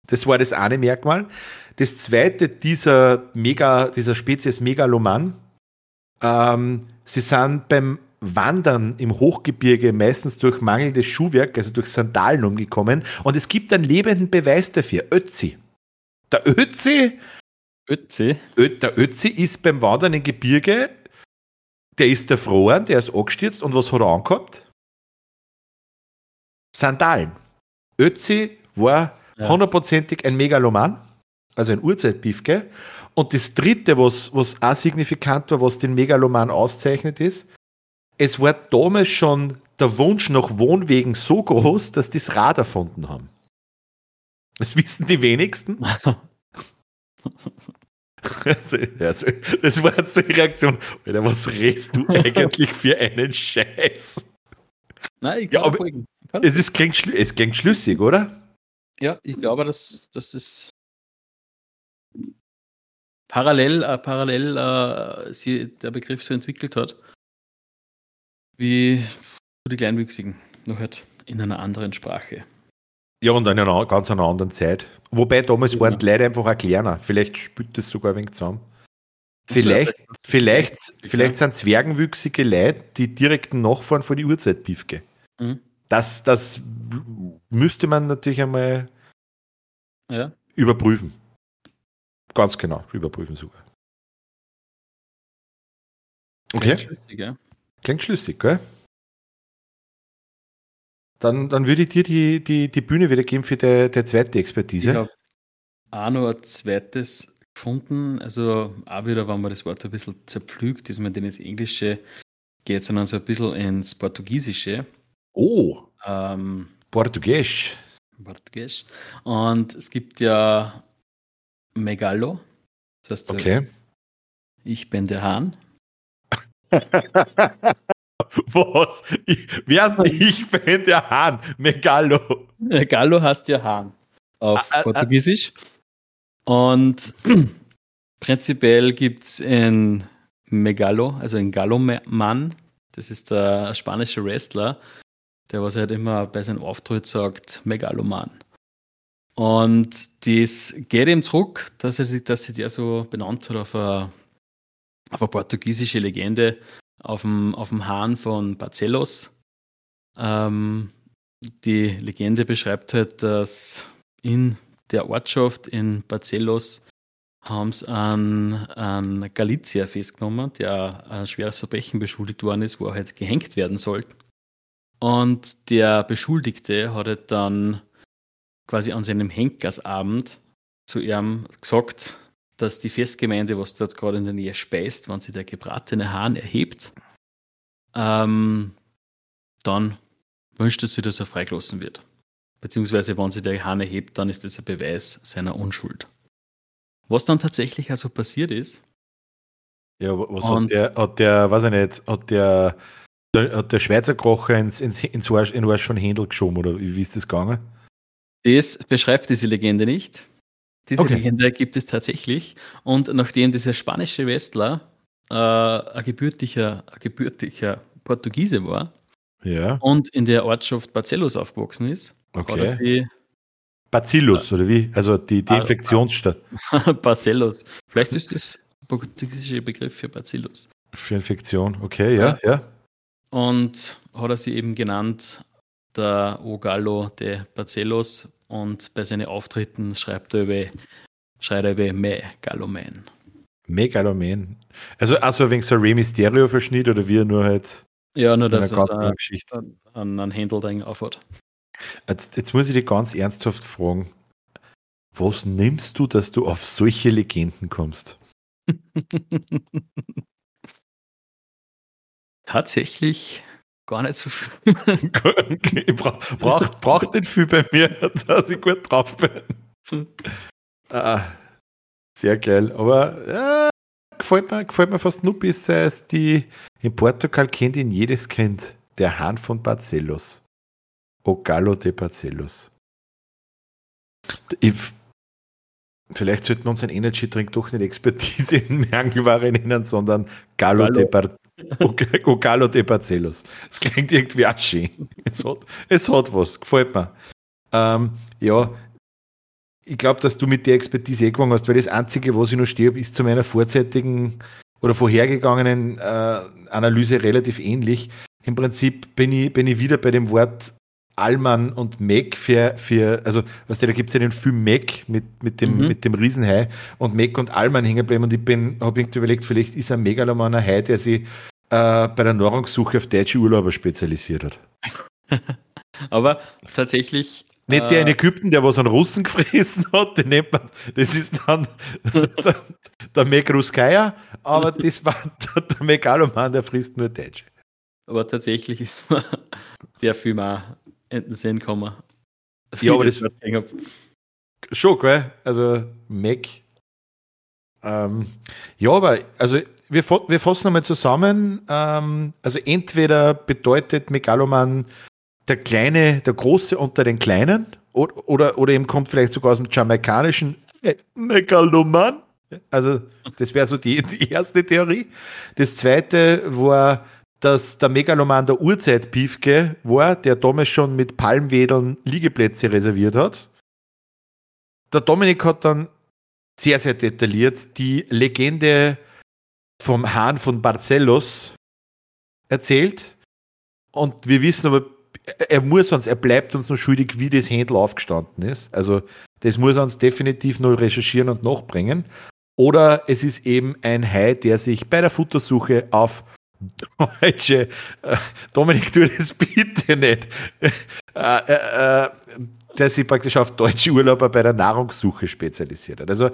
Das war das eine Merkmal. Das zweite dieser, Mega, dieser Spezies Megaloman, ähm, sie sind beim Wandern im Hochgebirge meistens durch mangelndes Schuhwerk, also durch Sandalen umgekommen. Und es gibt einen lebenden Beweis dafür, Ötzi. Der Ötzi, Ötzi. Ö, der Ötzi ist beim Wandern im Gebirge, der ist erfroren, der ist angestürzt und was hat er angehabt? Sandalen. Ötzi war Ja. hundertprozentig ein Megaloman, also ein Urzeitbiefke. Und das dritte, was, was auch signifikant war, was den Megaloman auszeichnet ist, es war damals schon der Wunsch nach Wohnwegen so groß, dass die das Rad erfunden haben. Das wissen die wenigsten. Also, also, das war jetzt so die Reaktion. Alter, was redest du eigentlich für einen Scheiß? Nein, ich Ja, glaube, aber- folgen. Es, ist, klingt, es klingt schlüssig, oder? ja, ich glaube, dass, dass das parallel, äh, parallel äh, sie, der Begriff so entwickelt hat, wie die Kleinwüchsigen, nur halt in einer anderen Sprache. Ja, und in einer ganz einer anderen Zeit. Wobei damals Ja. waren die Leute einfach auch kleiner. Vielleicht spült das sogar ein wenig zusammen. Vielleicht, vielleicht, vielleicht sind zwergenwüchsige Leute die direkten Nachfahren von die Urzeitbiefke. Mhm. Das, das müsste man natürlich einmal Ja, überprüfen. Ganz genau, überprüfen sogar. Okay, klingt schlüssig, ja. klingt schlüssig, gell? Dann, dann würde ich dir die, die, die Bühne wieder geben für die, die zweite Ich Expertise. habe auch noch ein zweites gefunden. Also auch wieder, wenn man das Wort ein bisschen zerpflügt, ist man denn ins Englische geht, sondern so ein bisschen ins Portugiesische. Oh, Ähm, Portugiesisch. Portugiesisch. Und es gibt ja Megalo. Das heißt, Okay. ich bin der Hahn. Was? Ich, wer ist ich bin der Hahn? Megalo. Megalo heißt ja Hahn auf Ah, ah, ah. Portugiesisch. Und prinzipiell gibt es in Megalo, also in Galoman, das ist der spanische Wrestler, der was halt immer bei seinem Auftritt sagt, Megaloman. Und das geht ihm zurück, dass er dass sich der so benannt hat auf eine, auf eine portugiesische Legende, auf dem, auf dem Hahn von Barcelos. Ähm, die Legende beschreibt halt, dass in der Ortschaft in Barcelos haben sie einen, einen Galizier festgenommen, der ein schweres Verbrechen beschuldigt worden ist, wo er halt gehängt werden sollte. Und der Beschuldigte hat halt dann quasi an seinem Henkersabend zu ihm gesagt, dass die Festgemeinde, was dort gerade in der Nähe speist, wenn sie der gebratene Hahn erhebt, ähm, dann wünscht er sich, dass er freigelassen wird. Beziehungsweise, wenn sie der Hahn erhebt, dann ist das ein Beweis seiner Unschuld. Was dann tatsächlich also passiert ist, Ja, was hat der, hat der, weiß ich nicht, hat der, hat der Schweizer Krocher ins, ins, ins Arsch, in Arsch von Händel geschoben oder wie, wie ist das gegangen? das beschreibt diese Legende nicht. Diese Okay. Legende gibt es tatsächlich. Und nachdem dieser spanische Wrestler äh, ein, gebürtiger, ein gebürtiger Portugiese war Ja, und in der Ortschaft Barcelos aufgewachsen ist, hat er okay. sie Bacillus oder wie? Also die, die Ah, Infektionsstadt Barcelos. Vielleicht ist das der portugiesische Begriff für Bacillus. für Infektion. Okay, ja, ja. Und hat er sie eben genannt, der O Gallo de Barcelos. Und bei seinen Auftritten schreibt er über, schreibt er über Me Gallo Man. Megaloman. Also, also wegen so Rey Mysterio-Verschnitt oder wie er nur halt Ja, nur dass er da Geschichte. einen, einen Händel aufhat. Jetzt, jetzt muss ich dich ganz ernsthaft fragen, was nimmst du, dass du auf solche Legenden kommst? Tatsächlich gar nicht so viel. Ich bra braucht, braucht nicht viel bei mir, dass ich gut drauf bin. Ah, sehr geil. Aber ja, gefällt, mir, gefällt mir fast nur besser als die. In Portugal kennt ihn jedes Kind. Der Hahn von Barcelos. O Gallo de Barcelos. Ich, vielleicht sollten wir uns ein Energy Drink doch nicht Expertise in Mangelware nennen, sondern Gallo, Gallo. de, Bar O- O Gallo de Barcelos. Das klingt irgendwie auch schön. Es hat, es hat was, gefällt mir. Ähm, ja, ich glaube, dass du mit der Expertise eh gegangen hast, weil das Einzige, was ich noch stehe, ist zu meiner vorzeitigen oder vorhergegangenen äh, Analyse relativ ähnlich. Im Prinzip bin ich, bin ich wieder bei dem Wort Allmann und Mac für, für also weißt du, da gibt es ja den Film Mac mit, mit, dem, Mhm. mit dem Riesenhai und Mac und Allmann hängen geblieben und ich bin, habe irgendwie überlegt, vielleicht ist ein Megaloman ein Hai, der sich äh, bei der Nahrungssuche auf deutsche Urlauber spezialisiert hat. Aber tatsächlich. Nicht äh, der in Ägypten, der was an Russen gefressen hat, den nennt man, das ist dann der, der Megruskaya, aber das war der, der Megaloman, der frisst nur Deutsche. Aber tatsächlich ist mir der Film auch in den Sinn gekommen. Ja, aber das- gesehen hab. Schon, gell? Also Mac. Ähm, ja, aber also wir, wir fassen einmal zusammen. Ähm, also entweder bedeutet Megaloman der Kleine, der Große unter den Kleinen oder, oder, oder eben kommt vielleicht sogar aus dem jamaikanischen äh, Megaloman. Also das wäre so die, die erste Theorie. Das zweite war, dass der Megaloman der Urzeit-Piefke war, der damals schon mit Palmwedeln Liegeplätze reserviert hat. Der Dominik hat dann sehr, sehr detailliert die Legende vom Hahn von Barcelos erzählt. Und wir wissen aber, er muss uns, er bleibt uns noch schuldig, wie das Händel aufgestanden ist. Also, das muss er uns definitiv noch recherchieren und nachbringen. Oder es ist eben ein Hai, der sich bei der Futtersuche auf deutsche, äh, Dominik, tu das bitte nicht, äh, äh, der sich praktisch auf deutsche Urlauber bei der Nahrungssuche spezialisiert hat. Also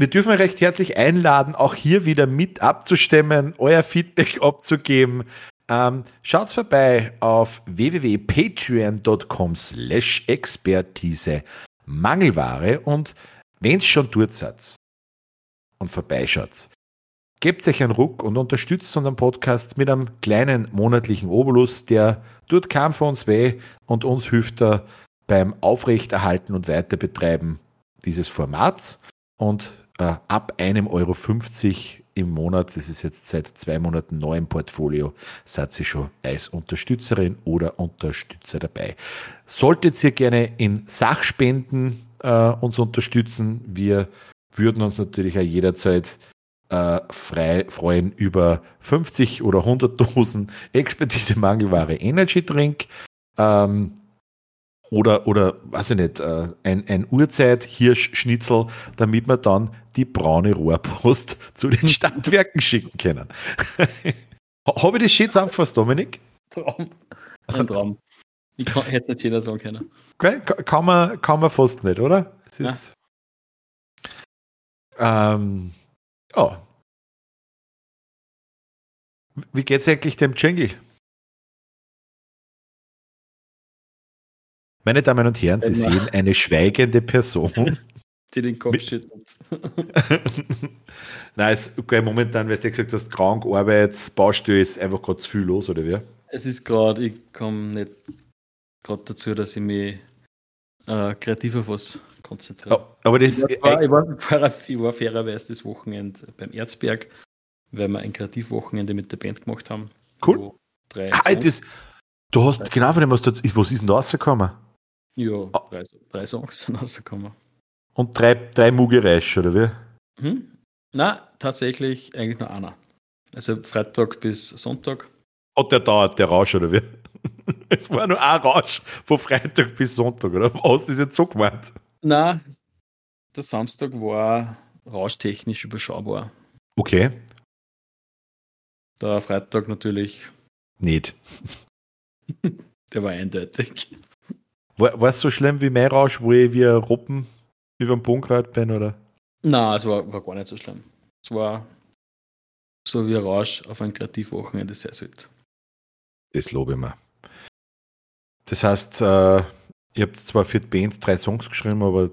wir dürfen euch recht herzlich einladen, auch hier wieder mit abzustimmen, euer Feedback abzugeben. Ähm, schaut vorbei auf www.patreon.com slash Expertise Mangelware und wenn es schon dort seid und vorbeischaut, gebt euch einen Ruck und unterstützt unseren Podcast mit einem kleinen monatlichen Obolus, der tut kam für uns weh und uns hilft er beim Aufrechterhalten und Weiterbetreiben dieses Formats. Und äh, ab einem Euro 50 im Monat, das ist jetzt seit zwei Monaten neu im Portfolio, seid ihr schon als Unterstützerin oder Unterstützer dabei. Solltet ihr gerne in Sachspenden äh, uns unterstützen, wir würden uns natürlich auch jederzeit äh, frei freuen über 50 oder 100 Dosen Expertise Mangelware Energy Drink. Ähm, oder, oder, weiß ich nicht, äh, ein, ein Urzeit-Hirschschnitzel, damit wir dann die braune Rohrpost zu den Stadtwerken schicken können. Habe ich das schön zusammengefasst, Dominik? Traum. Ein Traum. Ich kann, hätte es nicht jeder sagen können. Ka- Kann man, kann man fast nicht, oder? Es Ja. ist, ähm, ja. Wie geht's eigentlich dem Jingle? Meine Damen und Herren, Sie man- sehen eine schweigende Person. Die den Kopf schüttelt. Nein, es, okay, momentan, weil du gesagt hast, krank, Arbeit, Baustelle ist einfach gerade zu viel los, oder wie? Es ist gerade, ich komme nicht gerade dazu, dass ich mich äh, kreativ auf was konzentriere. Ja, aber das, Ich war, ich, war, ich, war, ich war fairerweise das Wochenende beim Erzberg, weil wir ein Kreativwochenende mit der Band gemacht haben. Cool. Drei ah, das, du hast genau von dem, was du, was ist denn da rausgekommen? Ja, Ah. drei, drei Songs sind rausgekommen. Und drei, drei Mugereisch, oder wie? Hm? Na, tatsächlich eigentlich nur einer. Also Freitag bis Sonntag. Hat der dauert, der Rausch, oder wie? Es war nur ein Rausch von Freitag bis Sonntag, oder? Was ist jetzt so gemeint? Na, der Samstag war rauschtechnisch überschaubar. Okay, Der Freitag natürlich, nicht. der war eindeutig. War es so schlimm wie mein Rausch, wo ich wie ein Ruppen über den Bunkrad bin, oder? Na, es war, war gar nicht so schlimm. Es war so wie ein Rausch auf ein Kreativwochenende sehr sollte. Das lobe ich mir. Das heißt, äh, ihr habt zwar für die Band drei Songs geschrieben, aber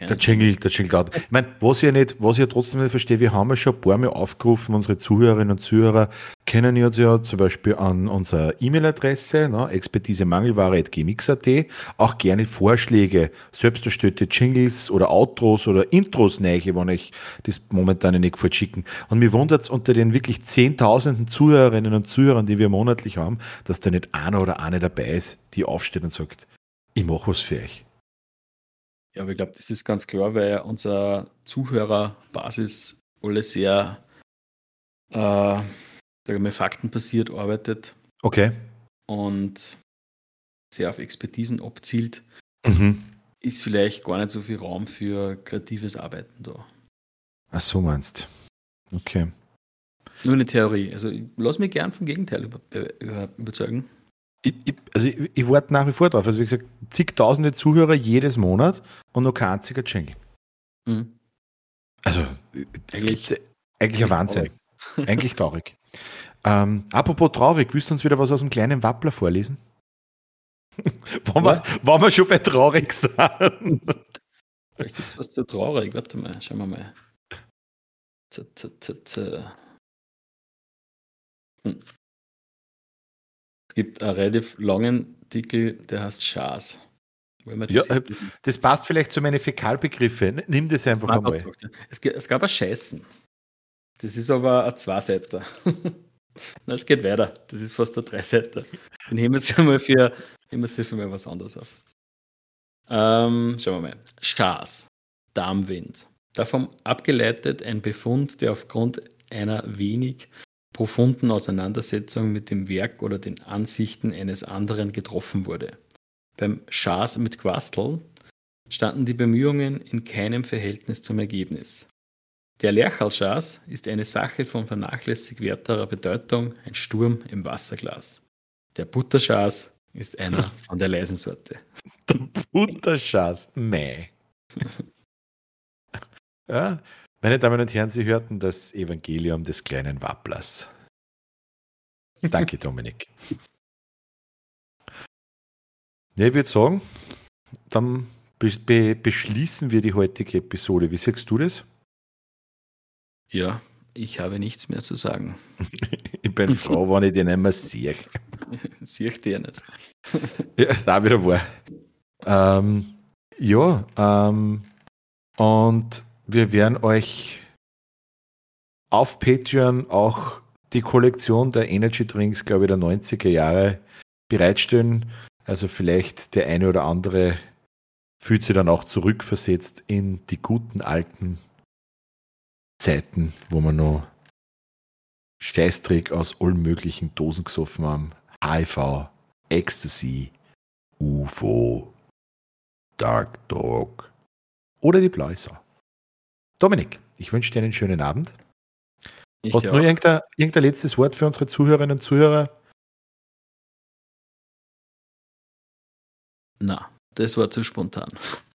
Der Jingle, der Jingle dauert. Ich meine, was ich nicht, was ich ja trotzdem nicht verstehe, wir haben ja schon ein paar Mal aufgerufen, unsere Zuhörerinnen und Zuhörer kennen uns ja zum Beispiel an unserer E-Mail-Adresse, ne, expertisemangelware.gmx.at, auch gerne Vorschläge, selbst Jingles oder Outros oder Intros neiche, wenn ich das momentan nicht schicken. Und mir wundert es unter den wirklich zehntausenden Zuhörerinnen und Zuhörern, die wir monatlich haben, dass da nicht einer oder eine dabei ist, die aufsteht und sagt, ich mache was für euch. Ja, aber ich glaube, das ist ganz klar, weil unsere Zuhörerbasis alle sehr äh, mal, faktenbasiert arbeitet. Okay. Und sehr auf Expertisen abzielt, mhm. ist vielleicht gar nicht so viel Raum für kreatives Arbeiten da. Ach so meinst. Okay. Nur eine Theorie. Also ich lass mich gern vom Gegenteil über, über, überzeugen. Ich, ich, also ich, ich warte nach wie vor drauf. Also wie gesagt, zigtausende Zuhörer jedes Monat und noch kein einziger Jingle. Mhm. Also, das eigentlich, gibt's, eigentlich ein Wahnsinn. Traurig. Eigentlich traurig. ähm, apropos traurig, willst du uns wieder was aus dem kleinen Wappler vorlesen? wollen, wir, wollen wir schon bei traurig sein? Vielleicht gibt es was zu traurig. Warte mal, schauen wir mal. Z, z, z, z. Hm gibt einen relativ langen Artikel, der heißt Schaas. Ja, das passt vielleicht zu meinen Fäkalbegriffe. Nimm das einfach das einmal. Es, es, gab ein Scheißen. Das ist aber ein Zweiseiter. es geht weiter. Das ist fast ein Dreiseiter. Den heben wir sich mal für, heben wir für mal was anderes auf. Ähm, schauen wir mal. Schaas. Darmwind. Davon abgeleitet ein Befund, der aufgrund einer wenig profunden Auseinandersetzung mit dem Werk oder den Ansichten eines anderen getroffen wurde. Beim Schaas mit Quastel standen die Bemühungen in keinem Verhältnis zum Ergebnis. Der Lerchalschaas ist eine Sache von vernachlässigwerterer Bedeutung, ein Sturm im Wasserglas. Der Butterschaas ist einer von der leisen Sorte. Der Butterschaas, meh. ja, meine Damen und Herren, Sie hörten das Evangelium des kleinen Wapplers. Danke, Dominik. Ja, ich würde sagen, dann be be beschließen wir die heutige Episode. Wie sagst du das? Ja, ich habe nichts mehr zu sagen. ich bin froh, wenn ich den nicht mehr sehe. Sehe ich dir nicht. ja, ist auch wieder wahr. Ähm, ja, ähm, und wir werden euch auf Patreon auch die Kollektion der Energy Drinks, glaube ich, der 90er Jahre bereitstellen. Also vielleicht der eine oder andere fühlt sich dann auch zurückversetzt in die guten alten Zeiten, wo man noch Scheißdreck aus allen möglichen Dosen gesoffen haben. HIV, Ecstasy, UFO, Dark Dog oder die Blaue Sau. Dominik, ich wünsche dir einen schönen Abend. Ich Hast du nur irgendein, irgendein letztes Wort für unsere Zuhörerinnen und Zuhörer? Na, das war zu spontan.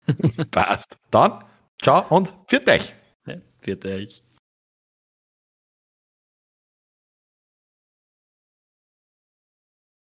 Passt. Dann, ciao und viert euch. Viert euch.